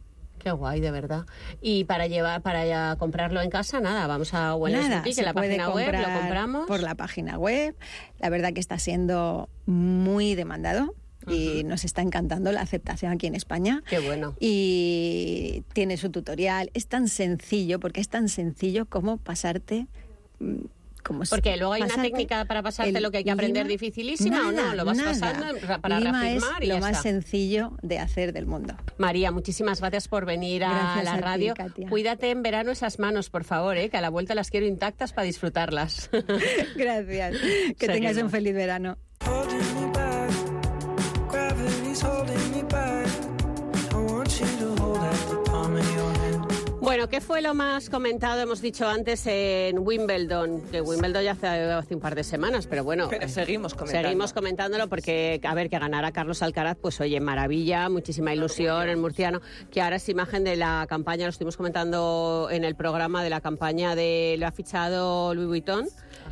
Qué guay, de verdad. Y para llevar, para ya comprarlo en casa, nada, vamos a Wellness en la puede página web, lo compramos. por la página web. La verdad que está siendo muy demandado y nos está encantando la aceptación aquí en España. Qué bueno. y tiene su tutorial. Es tan sencillo, porque es tan sencillo como pasarte... si- Porque luego hay una técnica para pasarte lo que hay que aprender lima. dificilísima o no, Nada, lo vas nada. pasando para Lima reafirmar es y lo ya más está. sencillo de hacer del mundo. María, muchísimas gracias por venir a la a ti, radio. Katia. Cuídate en verano esas manos, por favor, ¿eh? que a la vuelta las quiero intactas para disfrutarlas. Gracias. Que tengas un feliz verano. Bueno, ¿qué fue lo más comentado, hemos dicho antes, en Wimbledon? Que Wimbledon ya hace, hace un par de semanas, pero bueno. Pero eh, seguimos comentando. Seguimos comentándolo porque, a ver, que ganara Carlos Alcaraz, pues oye, maravilla, muchísima ilusión en murciano, que ahora es imagen de la campaña, lo estuvimos comentando en el programa de la campaña de lo ha fichado Louis Vuitton.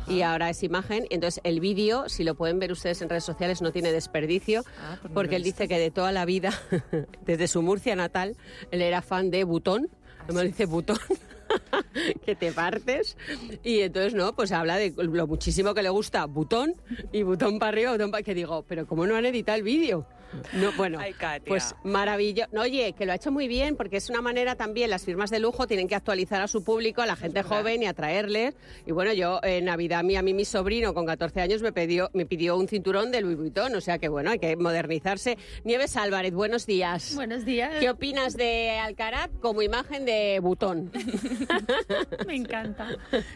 Y ahora es imagen. Entonces, el vídeo, si lo pueden ver ustedes en redes sociales, no tiene desperdicio, Ah, pues porque él dice que de toda la vida, desde su Murcia natal, él era fan de Butón. No me dice Butón. que te partes y entonces no pues habla de lo muchísimo que le gusta butón y butón para arriba botón para que digo pero cómo no han editado el vídeo no bueno Ay, Katia. pues maravilloso no, oye que lo ha hecho muy bien porque es una manera también las firmas de lujo tienen que actualizar a su público a la gente joven y atraerles y bueno yo en navidad a mí, a mí mi sobrino con 14 años me pidió me pidió un cinturón de Louis Vuitton o sea que bueno hay que modernizarse Nieves Álvarez buenos días Buenos días. ¿Qué opinas de Alcaraz como imagen de butón? Me encanta.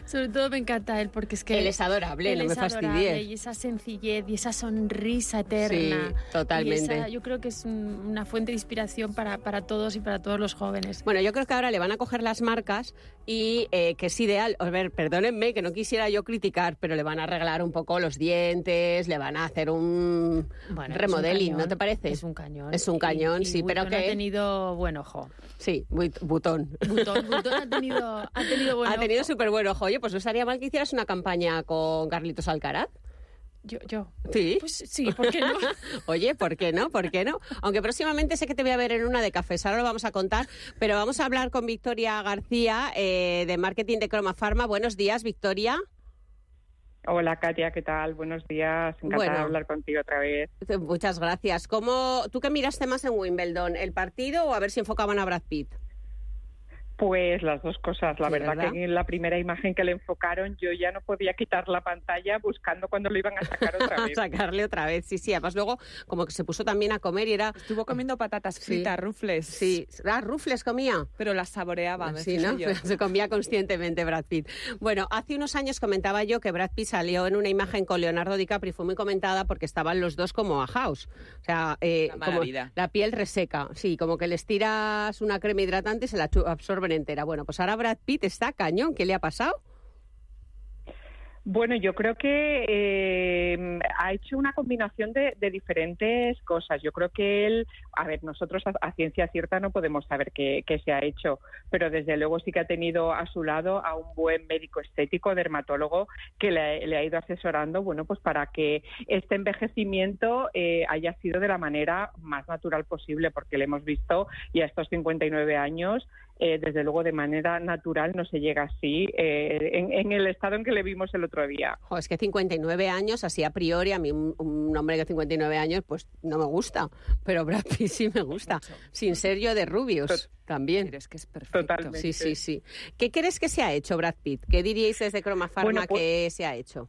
Sobre todo me encanta él porque es que Él es adorable, él no me es adorable fastidies. Y esa sencillez y esa sonrisa eterna. Sí, totalmente. Esa- yo creo que es un- una fuente de inspiración para, para todos y para todos los jóvenes. Bueno, yo creo que ahora le van a coger las marcas y eh, que es ideal. A ver, perdónenme que no quisiera yo criticar, pero le van a arreglar un poco los dientes, le van a hacer un Bueno, es un remodeling, ¿no te parece? Es un cañón. Es un cañón, Y- y sí, pero que ha tenido buen ojo. sí, bu- butón. Vuitton, Vuitton ha tenido, ha tenido buen ha tenido ojo. súper buen ojo. Oye, pues no estaría mal que hicieras una campaña con Carlitos Alcaraz. Yo, yo. Sí. Pues sí, ¿por qué no? Oye, ¿por qué no? ¿Por qué no? Aunque próximamente sé que te voy a ver en una de cafés, ahora lo vamos a contar, pero vamos a hablar con Victoria García eh, de marketing de Croma Pharma. Buenos días, Victoria. Hola Katia, ¿qué tal? Buenos días, encantada Bueno. de hablar contigo otra vez. Muchas gracias. ¿Cómo, ¿Tú qué miraste más en Wimbledon? ¿El partido o a ver si enfocaban a Brad Pitt? Pues las dos cosas. La Sí, verdad, ¿verdad? que en la primera imagen que le enfocaron yo ya no podía quitar la pantalla buscando cuando lo iban a sacar otra vez. sacarle otra vez, sí, sí. Además luego como que se puso también a comer y era... Estuvo comiendo patatas Sí. fritas, rufles. Sí, ah, rufles comía. Pero las saboreaba, me Sí, ¿no? yo. Se comía conscientemente Brad Pitt. Bueno, hace unos años comentaba yo que Brad Pitt salió en una imagen con Leonardo DiCaprio y fue muy comentada porque estaban los dos como a house. O sea, eh, como la piel reseca. Sí, como que les tiras una crema hidratante y se la chu- entera. Bueno, pues ahora Brad Pitt está cañón. ¿Qué le ha pasado? Bueno, yo creo que eh, ha hecho una combinación de, de diferentes cosas. Yo creo que él, a ver, nosotros a, ciencia cierta no podemos saber qué, se ha hecho, pero desde luego sí que ha tenido a su lado a un buen médico estético, dermatólogo, que le, ha ido asesorando, bueno, pues para que este envejecimiento eh, haya sido de la manera más natural posible, porque le hemos visto y a estos 59 años eh, desde luego de manera natural no se llega así eh, en, el estado en que le vimos el otro día. Es que 59 años, así a priori, a mí un, un hombre de 59 años, pues no me gusta. Pero Brad Pitt sí me gusta. Sin ser yo de rubios también. Pero es que es perfecto. Totalmente. Sí, sí, sí. ¿Qué crees que se ha hecho, Brad Pitt? ¿Qué diríais desde Croma Pharma Bueno, pues- que se ha hecho?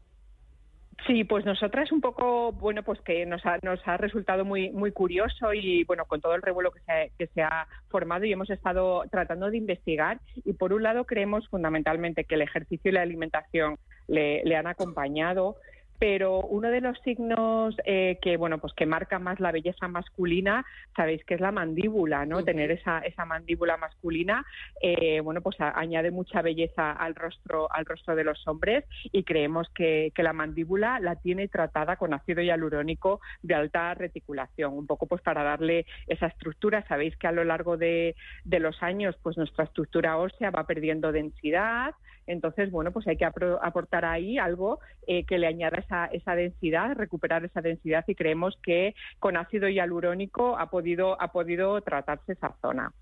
Sí, pues nosotras un poco, bueno, pues que nos ha, nos ha resultado muy muy curioso y bueno, con todo el revuelo que se, ha, que se ha formado y hemos estado tratando de investigar y por un lado creemos fundamentalmente que el ejercicio y la alimentación le, le han acompañado, pero uno de los signos eh, que bueno pues que marca más la belleza masculina sabéis que es la mandíbula no tener esa esa mandíbula masculina eh, bueno pues a- añade mucha belleza al rostro al rostro de los hombres y creemos que, que la mandíbula la tiene tratada con ácido hialurónico de alta reticulación un poco pues para darle esa estructura. Sabéis que a lo largo de, de los años pues nuestra estructura ósea va perdiendo densidad entonces, bueno, pues hay que aportar ahí algo eh, que le añada esa, esa densidad, recuperar esa densidad y creemos que con ácido hialurónico ha podido, ha podido tratarse esa zona.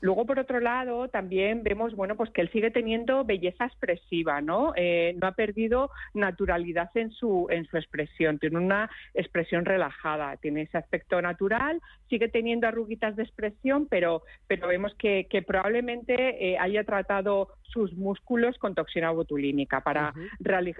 Luego, por otro lado, también vemos, bueno, pues que él sigue teniendo belleza expresiva, ¿no? Eh, no ha perdido naturalidad en su, en su expresión, tiene una expresión relajada, tiene ese aspecto natural, sigue teniendo arruguitas de expresión, pero, pero vemos que, que probablemente eh, haya tratado sus músculos con toxina botulínica para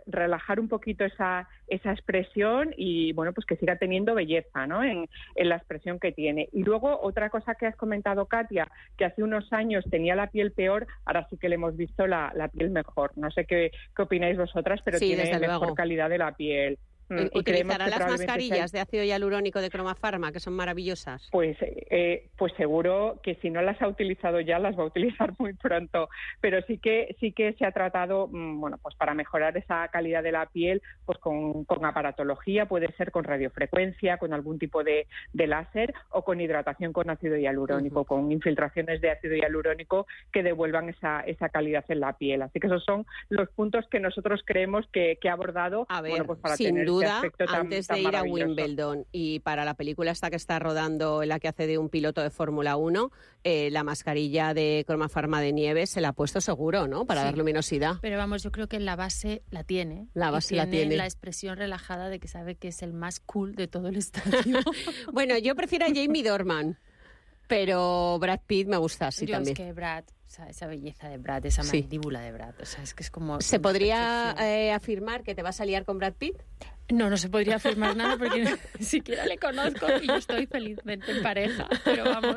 relajar un poquito esa, esa expresión y bueno pues que siga teniendo belleza ¿no? en, en la expresión que tiene. Y luego otra cosa que has comentado Katia, que hace unos años tenía la piel peor, ahora sí que le hemos visto la, la piel mejor. No sé qué, qué opináis vosotras, pero Sí, tiene mejor luego. calidad de la piel. Mm, y creemos ¿Utilizará que las sea mascarillas de ácido hialurónico de Croma Pharma, que son maravillosas? Pues, eh, pues seguro que si no las ha utilizado ya las va a utilizar muy pronto. Pero sí que sí que se ha tratado, mm, bueno, pues para mejorar esa calidad de la piel, pues con, con aparatología, puede ser con radiofrecuencia, con algún tipo de, de láser o con hidratación con ácido hialurónico, con infiltraciones de ácido hialurónico que devuelvan esa, esa calidad en la piel. Así que esos son los puntos que nosotros creemos que, que ha abordado, A ver, bueno, pues para sin tener este duda, aspecto tan- antes de ir a. Wimbledon y para la película esta que está rodando, en la que hace de un piloto de Fórmula 1, eh, la mascarilla de Croma Pharma de nieve se la ha puesto seguro, ¿no? Para Sí. dar luminosidad. Pero vamos, yo creo que la base la tiene. La base la tiene. la expresión relajada de que sabe que es el más cool de todo el estadio. Bueno, yo prefiero a Jamie Dorman, pero Brad Pitt me gusta así yo también. es que Brad, o sea, esa belleza de Brad, esa Sí. mandíbula de Brad, o sea, es que es como... ¿Se podría eh, afirmar que te vas a liar con Brad Pitt? No, no se podría afirmar nada porque ni siquiera le conozco y yo estoy felizmente en pareja. Pero vamos,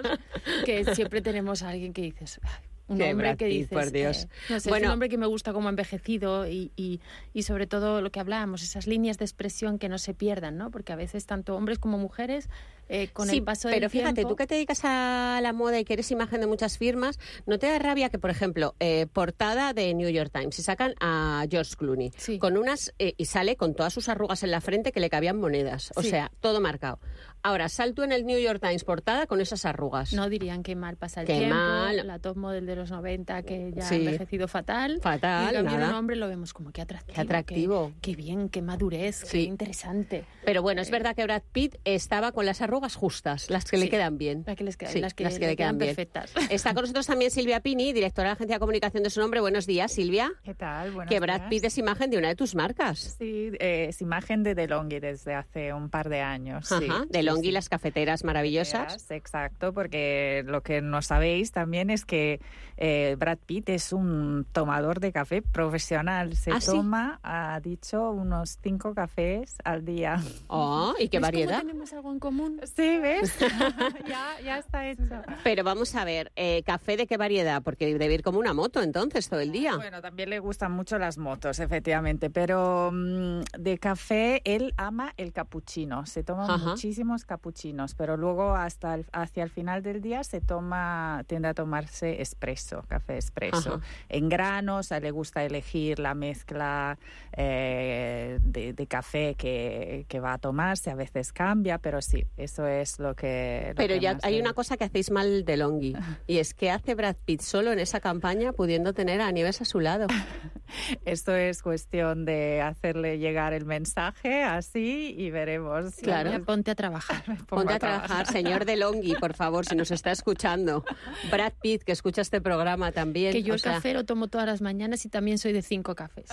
que siempre tenemos a alguien que dices... "Ay, Un Qué hombre que dices, por Dios. eh, no sé, Bueno. es un hombre que me gusta como envejecido y, y, y sobre todo lo que hablábamos, esas líneas de expresión que no se pierdan, ¿no? Porque a veces tanto hombres como mujeres, eh, con sí, el paso pero del fíjate, tiempo... tú que te dedicas a la moda y que eres imagen de muchas firmas, ¿no te da rabia que, por ejemplo, eh, portada de New York Times, y sacan a George Clooney Sí. con unas eh, y sale con todas sus arrugas en la frente que le cabían monedas, o Sí. sea, todo marcado. Ahora, sal tú en el New York Times portada con esas arrugas. No dirían que mal pasa el Qué tiempo, mal. la top model de los 90 que ya Sí. ha envejecido fatal. Fatal, y en nada. un hombre lo vemos como que atractivo. Qué atractivo. Qué, qué bien, qué madurez, Sí. qué interesante. Pero bueno, es verdad que Brad Pitt estaba con las arrugas justas, las que le quedan bien. Las que, les quedan- Sí, las que, las que le le quedan bien. perfectas. Está con nosotros también Silvia Pini, directora de la Agencia de Comunicación de su nombre. Buenos días, Silvia. ¿Qué tal? Buenos que Brad días. Pitt es imagen de una de tus marcas. Sí, eh, es imagen de DeLonghi desde hace un par de años. Ajá, sí. de DeLonghi, sí. las cafeteras maravillosas. Exacto, porque lo que no sabéis también es que eh, Brad Pitt es un tomador de café profesional. Se ¿Ah, sí? toma, ha dicho, unos cinco cafés al día. Oh, y qué ¿Ves cómo variedad. tenemos algo en común? Sí, ¿ves? ya, ya está hecho. Pero vamos a ver, eh, ¿café de qué variedad? Porque debe ir como una moto entonces todo el día. Bueno, también le gustan mucho las motos, efectivamente, pero mm, de café él ama el capuchino, se toma Ajá. Muchísimos capuchinos, pero luego hasta el- hacia el final del día se toma, tiende a tomarse espresso, café espresso, Ajá. en granos, a él le gusta elegir la mezcla eh, de, de café que, que va a tomarse, a veces cambia, pero sí, eso es lo que... lo Pero que ya hay le- una cosa que hacéis mal de Longhi y es que hace Brad Pitt solo en esa campaña pudiendo tener a Nieves a su lado. Esto es cuestión de hacerle llegar el mensaje así y veremos. Claro. Ponte a trabajar. Pongo Ponte a trabajar, señor de Longhi, por favor, si nos está escuchando. Brad Pitt, que escucha este programa también. Que yo o el sea, café lo tomo todas las mañanas y también soy de cinco cafés.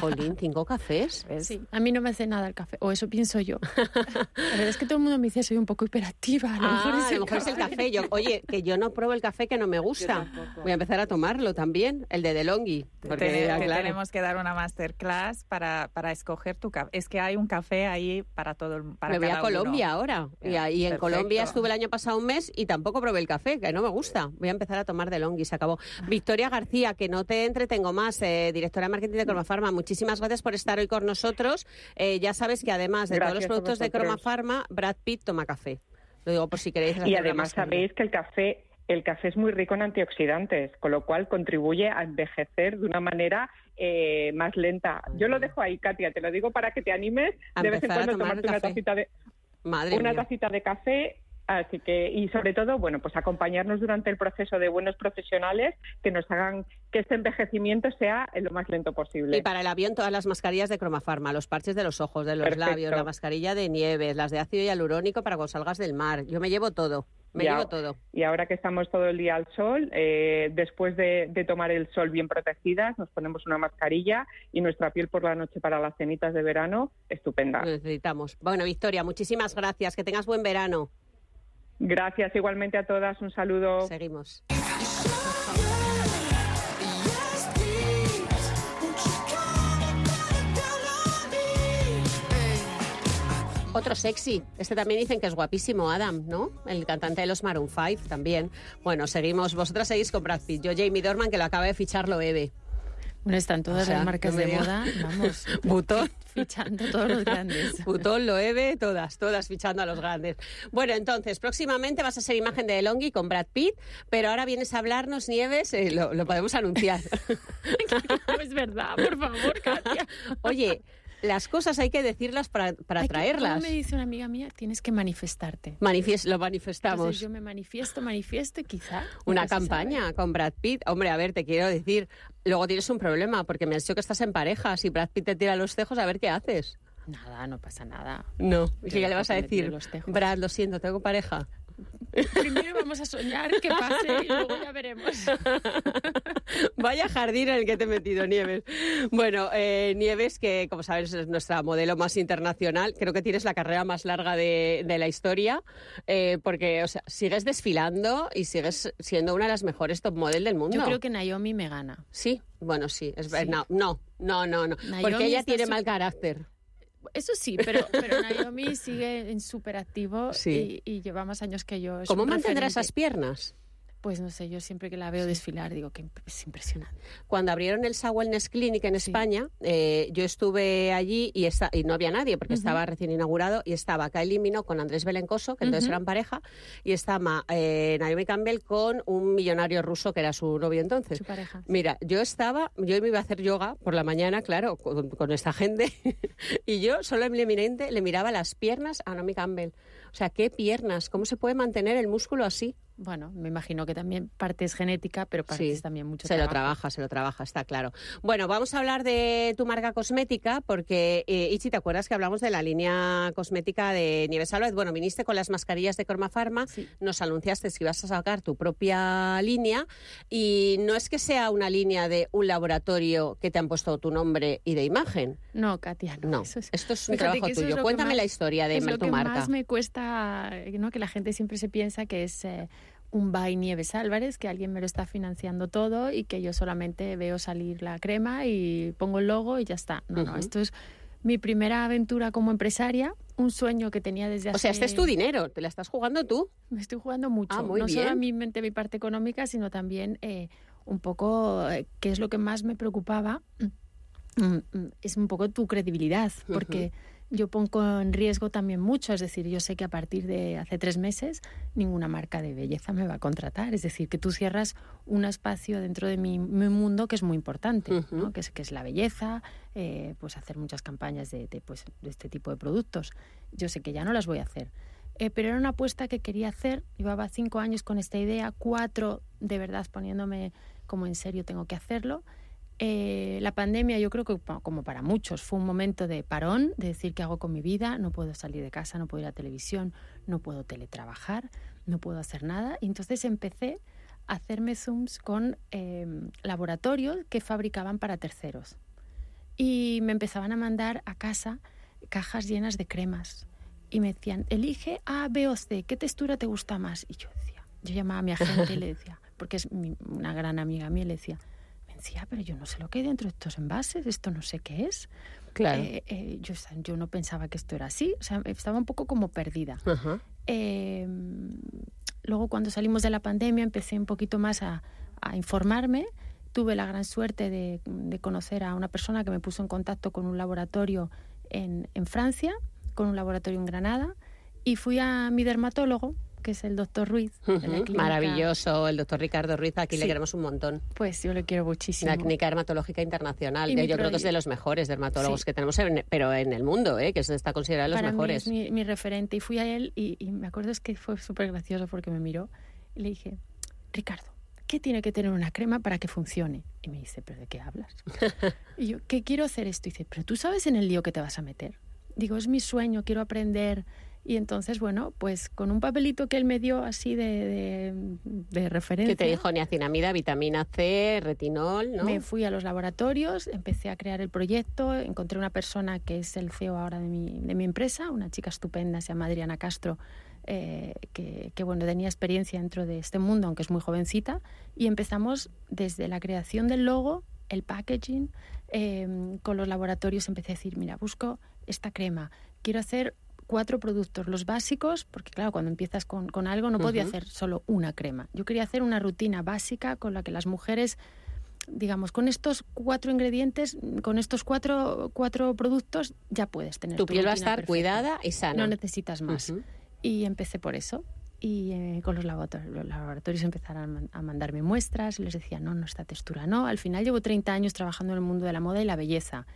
Jolín, cinco cafés. Sí, a mí no me hace nada el café, o eso pienso yo. La verdad es que todo el mundo me dice soy un poco hiperactiva. A lo mejor, Ah, es, a el lo mejor es el café. Yo, oye, que yo no pruebo el café que no me gusta. Voy a empezar a tomarlo también, el de DeLonghi. Porque, Te- claro. tenemos que dar una masterclass para, para escoger tu café. Es que hay un café ahí para todo el para me voy a cada uno. Colombia. Y, ahí en. Colombia estuve el año pasado un mes y tampoco probé el café, que no me gusta. Voy a empezar a tomar de Longhi, se acabó. Victoria García, que no te entretengo más, eh, directora de marketing de Cromafarma, muchísimas gracias por estar hoy con nosotros. Eh, ya sabes que además de todos los a productos de. Cromafarma, Brad Pitt toma café. Lo digo por si queréis Y además sabéis que el café, el café es muy rico en antioxidantes, con lo cual contribuye a envejecer de una manera eh, más lenta. Yo lo dejo ahí, Katia, te lo digo para que te animes A de vez en a cuando tomar tomarte una tacita de Madre una mía. tacita de café. Así que, y sobre todo, bueno, pues acompañarnos durante el proceso de buenos profesionales que nos hagan que este envejecimiento sea lo más lento posible. Y para el avión todas las mascarillas de Cromafarma, los parches de los ojos, de los Perfecto. labios, la mascarilla de nieves, las de ácido hialurónico para cuando salgas del mar. Yo me llevo todo, me llevo todo. Y ahora que estamos todo el día al sol, eh, después de, de tomar el sol bien protegidas, nos ponemos una mascarilla y nuestra piel por la noche para las cenitas de verano, estupenda. Lo necesitamos. Bueno, Victoria, muchísimas gracias. Que tengas buen verano. Gracias igualmente a todas, un saludo. Seguimos. Otro sexy. Este también dicen que es guapísimo, Adam, ¿no? El cantante de los Maroon 5 también. Bueno, seguimos. Vosotras seguís con Brad Pitt. Yo, Jamie Dorman, que lo acaba de fichar, lo bebe. Bueno, están todas O sea, las marcas no de moda, vamos, Butón. fichando todos los grandes. Butón, Loewe, todas, todas fichando a los grandes. Bueno, entonces, próximamente vas a ser imagen de DeLonghi con Brad Pitt, pero ahora vienes a hablarnos, Nieves, eh, lo, lo podemos anunciar. Es verdad, por favor, Katia. Oye, las cosas hay que decirlas para, para que- traerlas. como me dice una amiga mía, tienes que manifestarte. Manifies- lo manifestamos. Entonces yo me manifiesto, manifiesto y quizá... Una campaña sabe. con Brad Pitt. Hombre, a ver, te quiero decir, luego tienes un problema, porque me has dicho que estás en pareja. Si Brad Pitt te tira los cejos, a ver qué haces. Nada, no pasa nada. No, que ya le vas a que decir. Brad, lo siento, tengo pareja. Primero vamos a soñar que pase y luego ya veremos. Vaya jardín en el que te he metido, Nieves. Bueno, eh, Nieves, que como sabes es nuestra modelo más internacional, creo que tienes la carrera más larga de, de la historia, eh, porque o sea, sigues desfilando y sigues siendo una de las mejores top model del mundo. Yo creo que Naomi me gana. Sí, bueno, sí, es Sí. No, no, no, no, no, porque ella tiene su- mal carácter. Eso sí, pero, pero Naomi sigue en súper activo Sí. y, y lleva más años que yo. es ¿Cómo mantendrá esas piernas? Pues no sé, yo siempre que la veo desfilar digo que es impresionante. Cuando abrieron el SA Wellness Clinic en España, eh, yo estuve allí y, esta- y no había nadie porque estaba recién inaugurado y estaba Kylie Minogue con Andrés Belencoso, que entonces eran pareja, y estaba eh, Naomi Campbell con un millonario ruso que era su novio entonces. Su pareja. Mira, yo estaba, yo me iba a hacer yoga por la mañana, claro, con, con esta gente, y yo solo eminente le miraba las piernas a Naomi Campbell. O sea, qué piernas, ¿cómo se puede mantener el músculo así? Bueno, me imagino que también parte es genética, pero parte Sí, es también mucho se lo trabaja, se lo trabaja, está claro. Bueno, vamos a hablar de tu marca cosmética, porque, eh, Ichi, ¿te acuerdas que hablamos de la línea cosmética de Nieves Álvarez? Bueno, viniste con las mascarillas de Corma Pharma, nos anunciaste que ibas a sacar tu propia línea, y no es que sea una línea de un laboratorio que te han puesto tu nombre y de imagen. No, Katia, no. No, eso es- esto es un Fíjate trabajo tuyo. lo Cuéntame más- la historia de es lo tu que marca. más me cuesta, eh, ¿no? que la gente siempre se piensa que es eh, un by Nieves Álvarez, que alguien me lo está financiando todo y que yo solamente veo salir la crema y pongo el logo y ya está. No, no, Ujú. esto es mi primera aventura como empresaria, un sueño que tenía desde hace... O sea, este es tu dinero, te la estás jugando tú. Me estoy jugando mucho. Ah, muy no solo a bien. mi mente, mi parte económica, sino también eh, un poco, eh, qué es lo que más me preocupaba, mm, mm, es un poco tu credibilidad, porque yo pongo en riesgo también mucho, es decir, yo sé que a partir de hace tres meses ninguna marca de belleza me va a contratar, es decir, que tú cierras un espacio dentro de mi, mi mundo que es muy importante, ¿no? que, es, que es la belleza, eh, pues hacer muchas campañas de, de, pues, de este tipo de productos. Yo sé que ya no las voy a hacer. Eh, pero era una apuesta que quería hacer. Llevaba cinco años con esta idea, cuatro de verdad poniéndome como en serio tengo que hacerlo. Eh, la pandemia yo creo que como para muchos fue un momento de parón, de decir qué hago con mi vida, no puedo salir de casa, no puedo ir a televisión, no puedo teletrabajar, no puedo hacer nada. Y entonces empecé a hacerme zooms con eh, laboratorios que fabricaban para terceros. Y me empezaban a mandar a casa cajas llenas de cremas. Y me decían, elige A, B o C, ¿qué textura te gusta más? Y yo decía, yo llamaba a mi agente y le decía, porque es una gran amiga mía, le decía, decía, pero yo no sé lo que hay dentro de estos envases, esto no sé qué es. Claro. Eh, eh, yo, yo no pensaba que esto era así, o sea, estaba un poco como perdida. Ajá. Eh, luego cuando salimos de la pandemia empecé un poquito más a, a informarme. Tuve la gran suerte de, de conocer a una persona que me puso en contacto con un laboratorio en, en Francia, con un laboratorio en Granada, y fui a mi dermatólogo, que es el doctor Ruiz. de la Ujú, clínica- Maravilloso, el doctor Ricardo Ruiz, aquí le queremos un montón. Pues yo le quiero muchísimo. La Clínica Dermatológica Internacional, que yo creo que es de los mejores dermatólogos Sí. que tenemos, en- pero en el mundo, ¿eh? que se está considerado de los Para mejores. mí es mi, mi referente. Y fui a él y, y me acuerdo es que fue súper gracioso porque me miró y le dije, Ricardo, ¿qué tiene que tener una crema para que funcione? Y me dice, ¿pero de qué hablas? y yo, ¿qué quiero hacer esto? Y dice, ¿pero tú sabes en el lío que te vas a meter? Digo, es mi sueño, quiero aprender. Y entonces, bueno, pues con un papelito que él me dio así de, de, de referencia. Que te dijo niacinamida, vitamina C, retinol, ¿no? Me fui a los laboratorios, empecé a crear el proyecto, encontré una persona que es el CEO ahora de mi, de mi empresa, una chica estupenda, se llama Adriana Castro, eh, que, que, bueno, tenía experiencia dentro de este mundo, aunque es muy jovencita, y empezamos desde la creación del logo, el packaging, eh, con los laboratorios empecé a decir, mira, busco esta crema, quiero hacer cuatro productos, los básicos, porque claro, cuando empiezas con, con algo no podía Ujú. hacer solo una crema. Yo quería hacer una rutina básica con la que las mujeres, digamos, con estos cuatro ingredientes, con estos cuatro, cuatro productos, ya puedes tener Tu piel va a estar perfecta. cuidada y sana. No necesitas más. Y empecé por eso. Y eh, con los laboratorios, los laboratorios empezaron a, man- a mandarme muestras les decía, no, no, esta textura no. Al final llevo 30 años trabajando en el mundo de la moda y la belleza.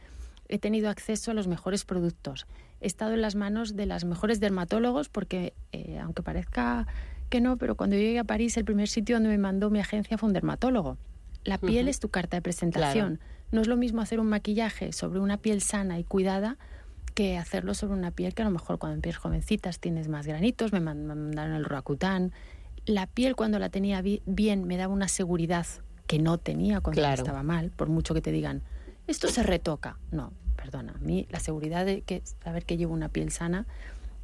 He tenido acceso a los mejores productos. He estado en las manos de las mejores dermatólogos porque, eh, aunque parezca que no, pero cuando llegué a París, el primer sitio donde me mandó mi agencia fue un dermatólogo. La piel es tu carta de presentación. No es lo mismo hacer un maquillaje sobre una piel sana y cuidada que hacerlo sobre una piel que a lo mejor cuando empiezas jovencitas tienes más granitos, me man- me mandaron el Roacutan. La piel cuando la tenía bi- bien me daba una seguridad que no tenía cuando Claro. estaba mal, por mucho que te digan, esto se retoca. No, perdona, a mí la seguridad de que saber que llevo una piel sana,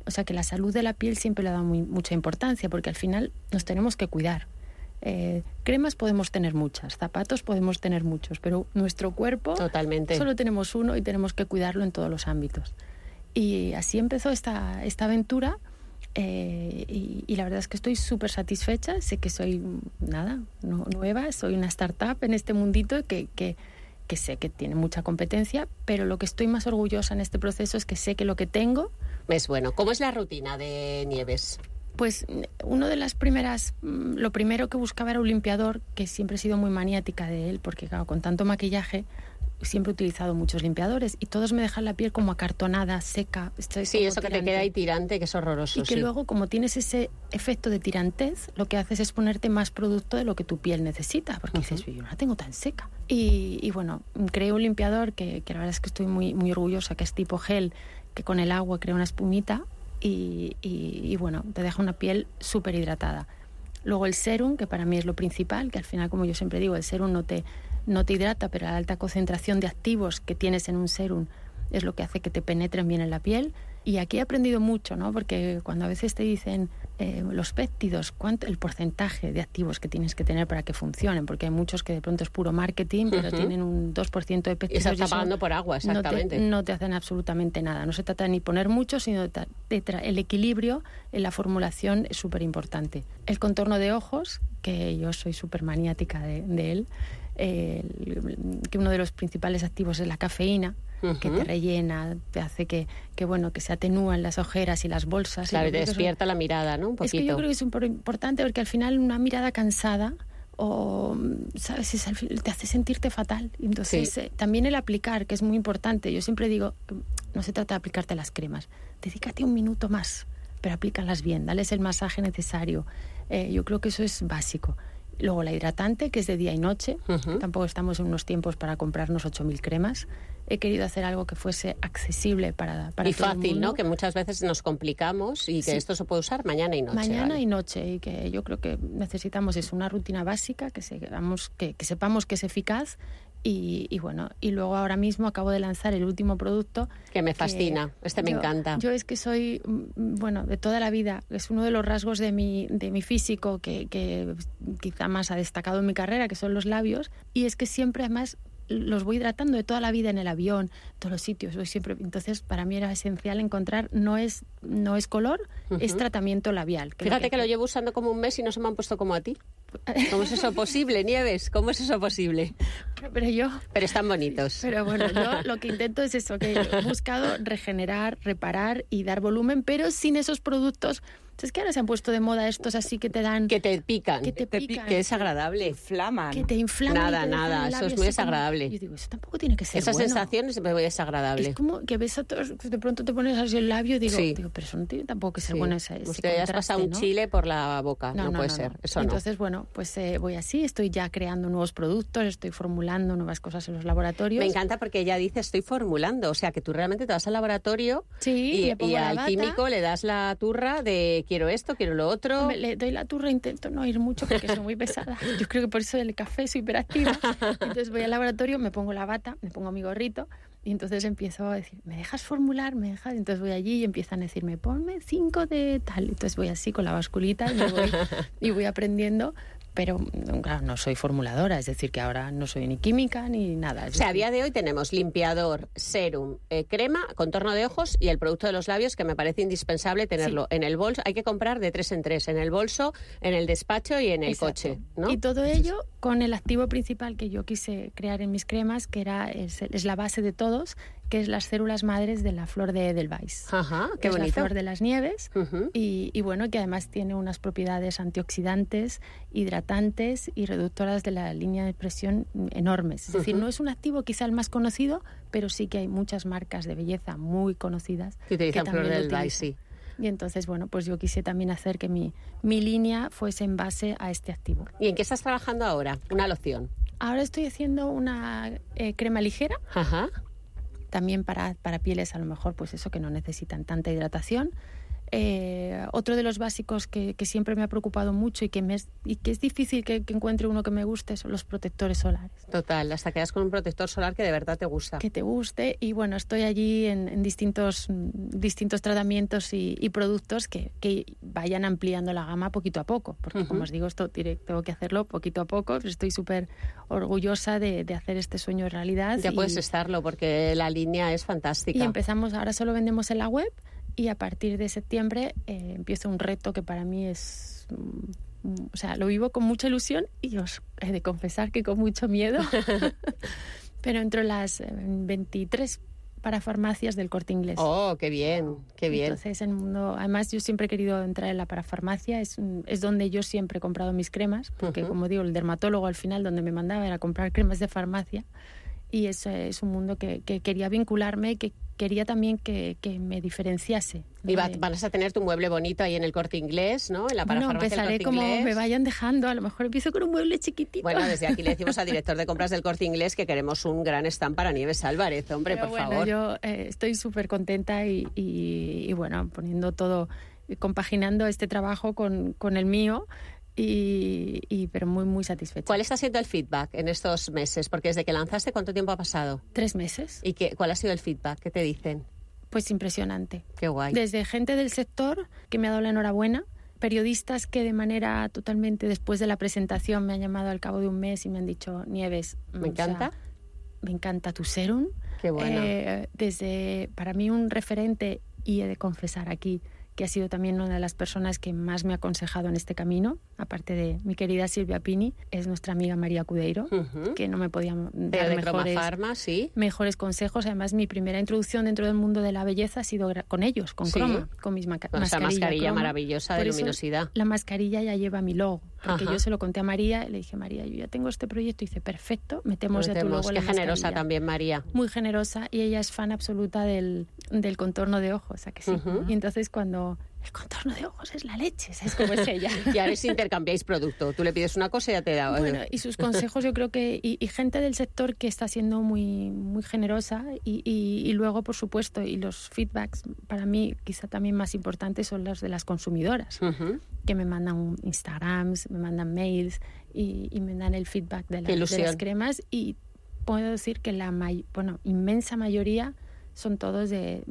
o sea que la salud de la piel siempre le muy- mucha importancia porque al final nos tenemos que cuidar. Eh, cremas podemos tener muchas, zapatos podemos tener muchos, pero nuestro cuerpo Totalmente. solo tenemos uno y tenemos que cuidarlo en todos los ámbitos. Y así empezó esta, esta aventura eh, y, y la verdad es que estoy súper satisfecha. Sé que soy, nada, no- nueva, soy una startup en este mundito que, que, que sé que tiene mucha competencia, pero lo que estoy más orgullosa en este proceso es que sé que lo que tengo Es bueno. ¿Cómo es la rutina de Nieves? Pues uno de las primeras, mm, lo primero que buscaba era un limpiador, que siempre he sido muy maniática de él, porque claro, con tanto maquillaje siempre he utilizado muchos limpiadores y todos me dejan la piel como acartonada, seca. estoy Sí, eso que te tirante. queda ahí tirante, que es horroroso. Y que sí. luego, como tienes ese efecto de tirantez, lo que haces es ponerte más producto de lo que tu piel necesita, porque dices, yo no la tengo tan seca. Y, bueno, creé un limpiador que, que la verdad es que estoy muy, muy orgullosa, que es tipo gel, que con el agua crea una espumita y, y- y bueno, te deja una piel súper hidratada. Luego el serum, que para mí es lo principal, que al final, como yo siempre digo, el serum no te, no te hidrata, pero la alta concentración de activos que tienes en un serum es lo que hace que te penetren bien en la piel. Y aquí he aprendido mucho, ¿no? Porque cuando a veces te dicen eh, los péptidos, cuánto, el porcentaje de activos que tienes que tener para que funcionen, porque hay muchos que de pronto es puro marketing, pero tienen un 2% de Y péptidos. se está pagando por agua, no te- exactamente. No te, hacen absolutamente nada. No se trata ni poner mucho, sino de, de el equilibrio en la formulación es súper importante. El contorno de ojos, que yo soy súper maniática de, de él, eh, que uno de los principales activos es la cafeína, que te rellena, te hace que, que bueno que se atenúan las ojeras y las bolsas. Claro, te despierta la mirada, ¿no? Un es que yo poquito. creo que es importante porque al final una mirada cansada o, ¿sabes? Es te hace sentirte fatal. Entonces, Sí. eh, también el aplicar, que es muy importante. Yo siempre digo, no se trata de aplicarte las cremas. Dedícate un minuto más, pero aplícalas bien, dales el masaje necesario. Eh, yo creo que eso es básico. Luego la hidratante, que es de día y noche. Tampoco estamos en unos tiempos para comprarnos 8.000 cremas. He querido hacer algo que fuese accesible para, para y todo el fácil, mundo. ¿no? Que muchas veces nos complicamos y que Sí. esto se puede usar mañana y noche. Mañana ¿vale? y noche y que yo creo que necesitamos es una rutina básica que sepamos que, que sepamos que es eficaz y, y bueno y luego ahora mismo acabo de lanzar el último producto Que me fascina, este me yo- encanta. yo es que soy mm, bueno de toda la vida es uno de los rasgos de mi de mi físico que, que quizá más ha destacado en mi carrera que son los labios y es que siempre además los voy hidratando de toda la vida en el avión, en todos los sitios, voy siempre. Entonces, para mí era esencial encontrar no es no es color, es tratamiento labial. que Fíjate lo que lo llevo usando como un mes y no se me han puesto como a ti. ¿Cómo es eso posible, Nieves? ¿Cómo es eso posible? Pero yo... Pero están bonitos. Pero bueno, yo lo que intento es eso, que he buscado regenerar, reparar y dar volumen, pero sin esos productos. Es que ahora se han puesto de moda estos así que te dan... Que te pican. Que te Te pi- pican. Que es agradable. Inflaman. que te inflaman. Nada, te nada, eso es muy como- desagradable. Yo digo, eso tampoco tiene que ser Esa bueno. sensación es muy desagradable. Es como que ves a todos, de pronto te pones así el labio y digo, Sí. digo pero eso no tiene tampoco que ser Sí. bueno ese Usted has contraste, pasado un ¿no? chile por la boca. No, puede ser. Eso no. Entonces, bueno, pues eh, voy así, estoy ya creando nuevos productos, estoy formulando nuevas cosas en los laboratorios. Me encanta porque ella dice estoy formulando, o sea que tú realmente te vas al laboratorio Sí, y, al bata. químico le das la turra de quiero esto, quiero lo otro. Hombre, le doy la turra, intento no ir mucho porque soy muy pesada. Yo creo que por eso el café soy hiperactiva. Entonces voy al laboratorio, me pongo la bata, me pongo mi gorrito y entonces empiezo a decir, ¿me dejas formular? ¿Me dejas? Entonces voy allí y empiezan a decirme, ponme cinco de tal. Entonces voy así con la basculita y, me voy, y voy aprendiendo. Pero claro, no soy formuladora, es decir, que ahora no soy ni química ni nada. O sea, a día de hoy tenemos limpiador, serum, eh, crema, contorno de ojos y el producto de los labios que me parece indispensable tenerlo en el bolso. Hay que comprar de tres en tres, en el bolso, en el despacho y en el Exacto. coche. ¿no? Y todo ello con el activo principal que yo quise crear en mis cremas, que era es, es la base de todos, que es las células madres de la flor de Edelweiss. Ajá, que qué es la flor de las nieves y, y bueno, que además tiene unas propiedades antioxidantes, hidratantes y reductoras de la línea de presión enormes. Es decir, no es un activo quizá el más conocido, pero sí que hay muchas marcas de belleza muy conocidas Que utilizan flor del Edelweiss, utilizan. Y entonces, bueno, pues yo quise también hacer que mi, mi línea fuese en base a este activo. ¿Y en qué estás trabajando ahora? Una loción. Ahora estoy haciendo una eh, crema ligera, Ajá. También para, para pieles a lo mejor, pues eso, que no necesitan tanta hidratación. Eh, otro de los básicos que, que siempre me ha preocupado mucho y que, me es, y que es difícil que, que encuentre uno que me guste son los protectores solares. Total, hasta quedas con un protector solar que de verdad te gusta. Que te guste y bueno, estoy allí en, en distintos, distintos tratamientos y, y productos que, que vayan ampliando la gama poquito a poco, porque Ujú. como os digo, esto tengo que hacerlo poquito a poco, pero estoy súper orgullosa de, de hacer este sueño realidad. Ya y- puedes estarlo porque la línea es fantástica. Y empezamos, ahora solo vendemos en la web y a partir de septiembre eh, empieza un reto que para mí es... mm, O sea, lo vivo con mucha ilusión y os he de confesar que con mucho miedo. Pero entro en las eh, 23 para farmacias del corte inglés. Oh, qué bien, qué bien. Entonces, en el mundo, además, yo siempre he querido entrar en la parafarmacia, es, es donde yo siempre he comprado mis cremas, porque, Ujú. como digo, el dermatólogo al final donde me mandaba era comprar cremas de farmacia. Y es un mundo que, que quería vincularme, que quería también que, que me diferenciase. Y va- vas a tener tu mueble bonito ahí en el corte inglés, ¿no? En la bueno, parafarmacia del empezaré Corte como Inglés. me vayan dejando, a lo mejor empiezo con un mueble chiquitito. Bueno, desde aquí le decimos al director de compras del Corte Inglés que queremos un gran stand para Nieves Álvarez, hombre, Pero por bueno, favor. yo eh, estoy súper contenta y, y- y, bueno, poniendo todo, eh, compaginando este trabajo con, con el mío, y, y- pero muy, muy satisfecha. ¿Cuál está siendo el feedback en estos meses? Porque desde que lanzaste, ¿cuánto tiempo ha pasado? Tres meses. ¿Y qué, cuál ha sido el feedback? ¿Qué te dicen? Pues impresionante. Qué guay. Desde gente del sector que me ha dado la enhorabuena, periodistas que de manera totalmente después de la presentación me han llamado al cabo de un mes y me han dicho, Nieves, Me o sea, encanta. me encanta tu serum. Qué bueno. Eh, desde, para mí, un referente, y he de confesar aquí que ha sido también una de las personas que más me ha aconsejado en este camino, aparte de mi querida Silvia Pini, es nuestra amiga María Cudeiro, que no me podía dar de mejores, Cromafarma, sí. mejores consejos. Además, mi primera introducción dentro del mundo de la belleza ha sido con ellos, con Sí. Croma, con mis maca- Con esa mascarilla, Croma. maravillosa de Por luminosidad. La mascarilla ya lleva mi logo, porque Ajá. yo se lo conté a María, y le dije, María, yo ya tengo este proyecto, y dice, perfecto, metemos ya tu logo Qué la generosa mascarilla". también, María. Muy generosa, y ella es fan absoluta del, del contorno de ojos, ¿a que sí? Y entonces cuando el contorno de ojos es la leche, ¿sabes cómo es ella? Y ahora si intercambiáis producto. Tú le pides una cosa y ya te da. Bueno, y sus consejos yo creo que, y, y gente del sector que está siendo muy, muy generosa y, y- y luego, por supuesto, y los feedbacks para mí quizá también más importantes son los de las consumidoras, Ujú. que me mandan Instagrams, me mandan mails y, me dan el feedback de, la- de las cremas y puedo decir que la may- bueno, inmensa mayoría son todos de,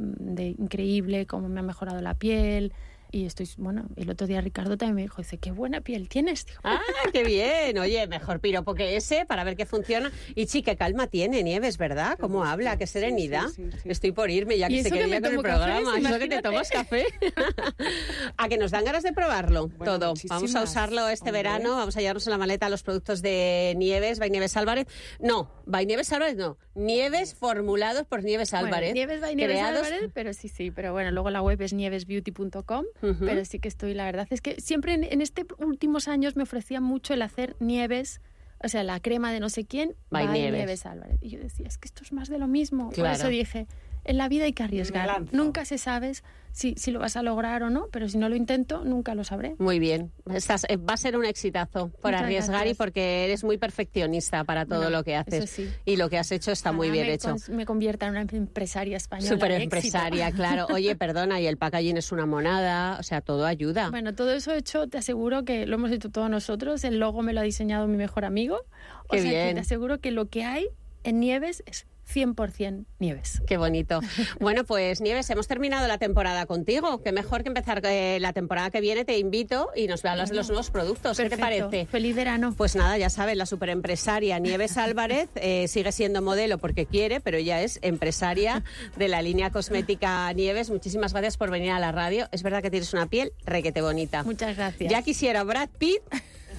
increíble, cómo me ha mejorado la piel. Y estoy, bueno, el otro día Ricardo también me dijo, dice, qué buena piel tienes. Digo, Ah, qué bien. Oye, mejor piropo que ese para ver qué funciona. Y chi, qué calma tiene Nieves, ¿verdad? ¿Cómo habla? Qué serenidad. Estoy por irme ya que se que quería con el tomo café, programa. Eso que te tomas café. a que nos dan ganas de probarlo todo. Vamos a usarlo este hombre. verano. Vamos a llevarnos en la maleta los productos de Nieves, by Nieves Álvarez. No, by Nieves Álvarez no. Nieves formulados por Nieves Bueno, Álvarez. Nieves by Nieves creados- Álvarez, pero sí, sí, pero bueno, luego la web es nievesbeauty.com, Pero sí que estoy, la verdad es que siempre en, en este últimos años me ofrecía mucho el hacer nieves, o sea, la crema de no sé quién, By by Nieves. Nieves. Álvarez. Y yo decía, es que esto es más de lo mismo. Claro. Por eso dije, en la vida hay que arriesgar. Nunca se sabe si, si lo vas a lograr o no, pero si no lo intento, nunca lo sabré. Muy bien. Estás- eh, va a ser un exitazo por Muchas arriesgar y porque eres muy perfeccionista para todo Bueno, lo que haces. eso sí. Y lo que has hecho está muy bien me hecho. cons- me convierta en una empresaria española. Súper empresaria, claro. Oye, perdona, y el packaging es una monada, o sea, todo ayuda. Bueno, todo eso hecho, te aseguro que lo hemos hecho todos nosotros. El logo me lo ha diseñado mi mejor amigo. O Qué sea que bien. te aseguro que lo que hay en Nieves es 100% Nieves. Qué bonito. Bueno, pues Nieves, hemos terminado la temporada contigo. Qué mejor que empezar eh, la temporada que viene. Te invito y nos hablas de los nuevos productos. ¿Qué te Perfecto. parece? Feliz verano. Pues nada, ya sabes, la superempresaria Nieves Álvarez eh, sigue siendo modelo porque quiere, pero ella es empresaria de la línea cosmética Nieves. Muchísimas gracias por venir a la radio. Es verdad que tienes una piel requete bonita. Muchas gracias. Ya quisiera Brad Pitt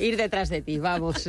ir detrás de ti, vamos.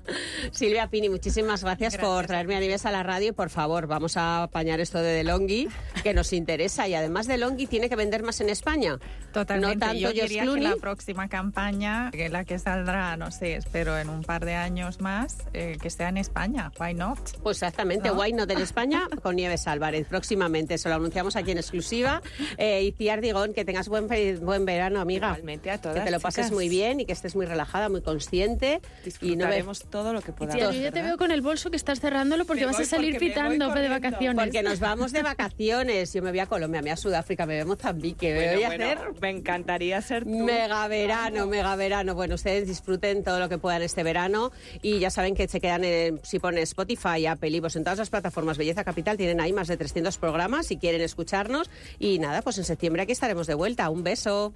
Silvia Pini, muchísimas gracias, por traerme a Nieves a la radio y por favor, vamos a apañar esto de DeLonghi, que nos interesa y además DeLonghi tiene que vender más en España. Totalmente. No tanto Yo diría Clooney. que la próxima campaña, que la que saldrá, no sé, espero en un par de años más, eh, que sea en España. Why not? Pues exactamente, ¿No? Why Not en España con Nieves Álvarez. Próximamente se lo anunciamos aquí en exclusiva. Eh, y Ciar Digón, que tengas buen, buen verano, amiga. Igualmente a todas, Que te lo pases chicas. muy bien y que estés muy relajada, muy consciente. Y no Disfrutaremos todo lo que podamos. Tía, yo ya te ¿verdad? veo con el bolso que estás cerrándolo porque Me vas a salir me pitando de vacaciones. Porque nos vamos de vacaciones. Yo me voy a Colombia, me voy a Sudáfrica, me voy a Mozambique, me Bueno, voy a bueno, hacer Me encantaría ser tú. Mega verano, mega verano. Bueno, ustedes disfruten todo lo que puedan este verano y ya saben que se quedan, en, si ponen Spotify, Apple, y en todas las plataformas Belleza Capital, tienen ahí más de 300 programas si quieren escucharnos. Y nada, pues en septiembre aquí estaremos de vuelta. Un beso.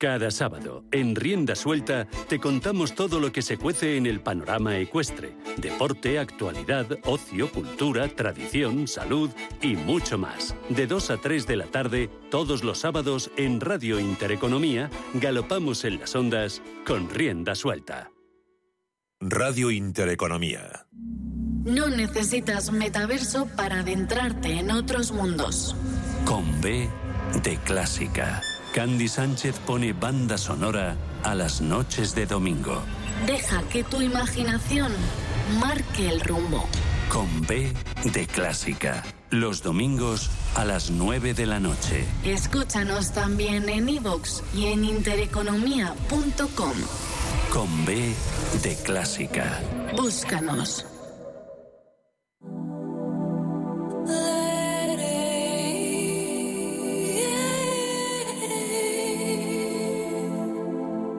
Cada sábado, en Rienda Suelta, te contamos todo lo que se cuece en el panorama ecuestre. Deporte, actualidad, ocio, cultura, tradición, salud y mucho más. De 2 a 3 de la tarde, todos los sábados, en Radio Intereconomía, galopamos en las ondas con Rienda Suelta. Radio Intereconomía. No necesitas metaverso para adentrarte en otros mundos. Con B de clásica. Candy Sánchez pone banda sonora a las noches de domingo. Deja que tu imaginación marque el rumbo. Con B de Clásica. Los domingos a las 9 de la noche. Escúchanos también en iVoox y en intereconomía.com. Con B de Clásica. Búscanos.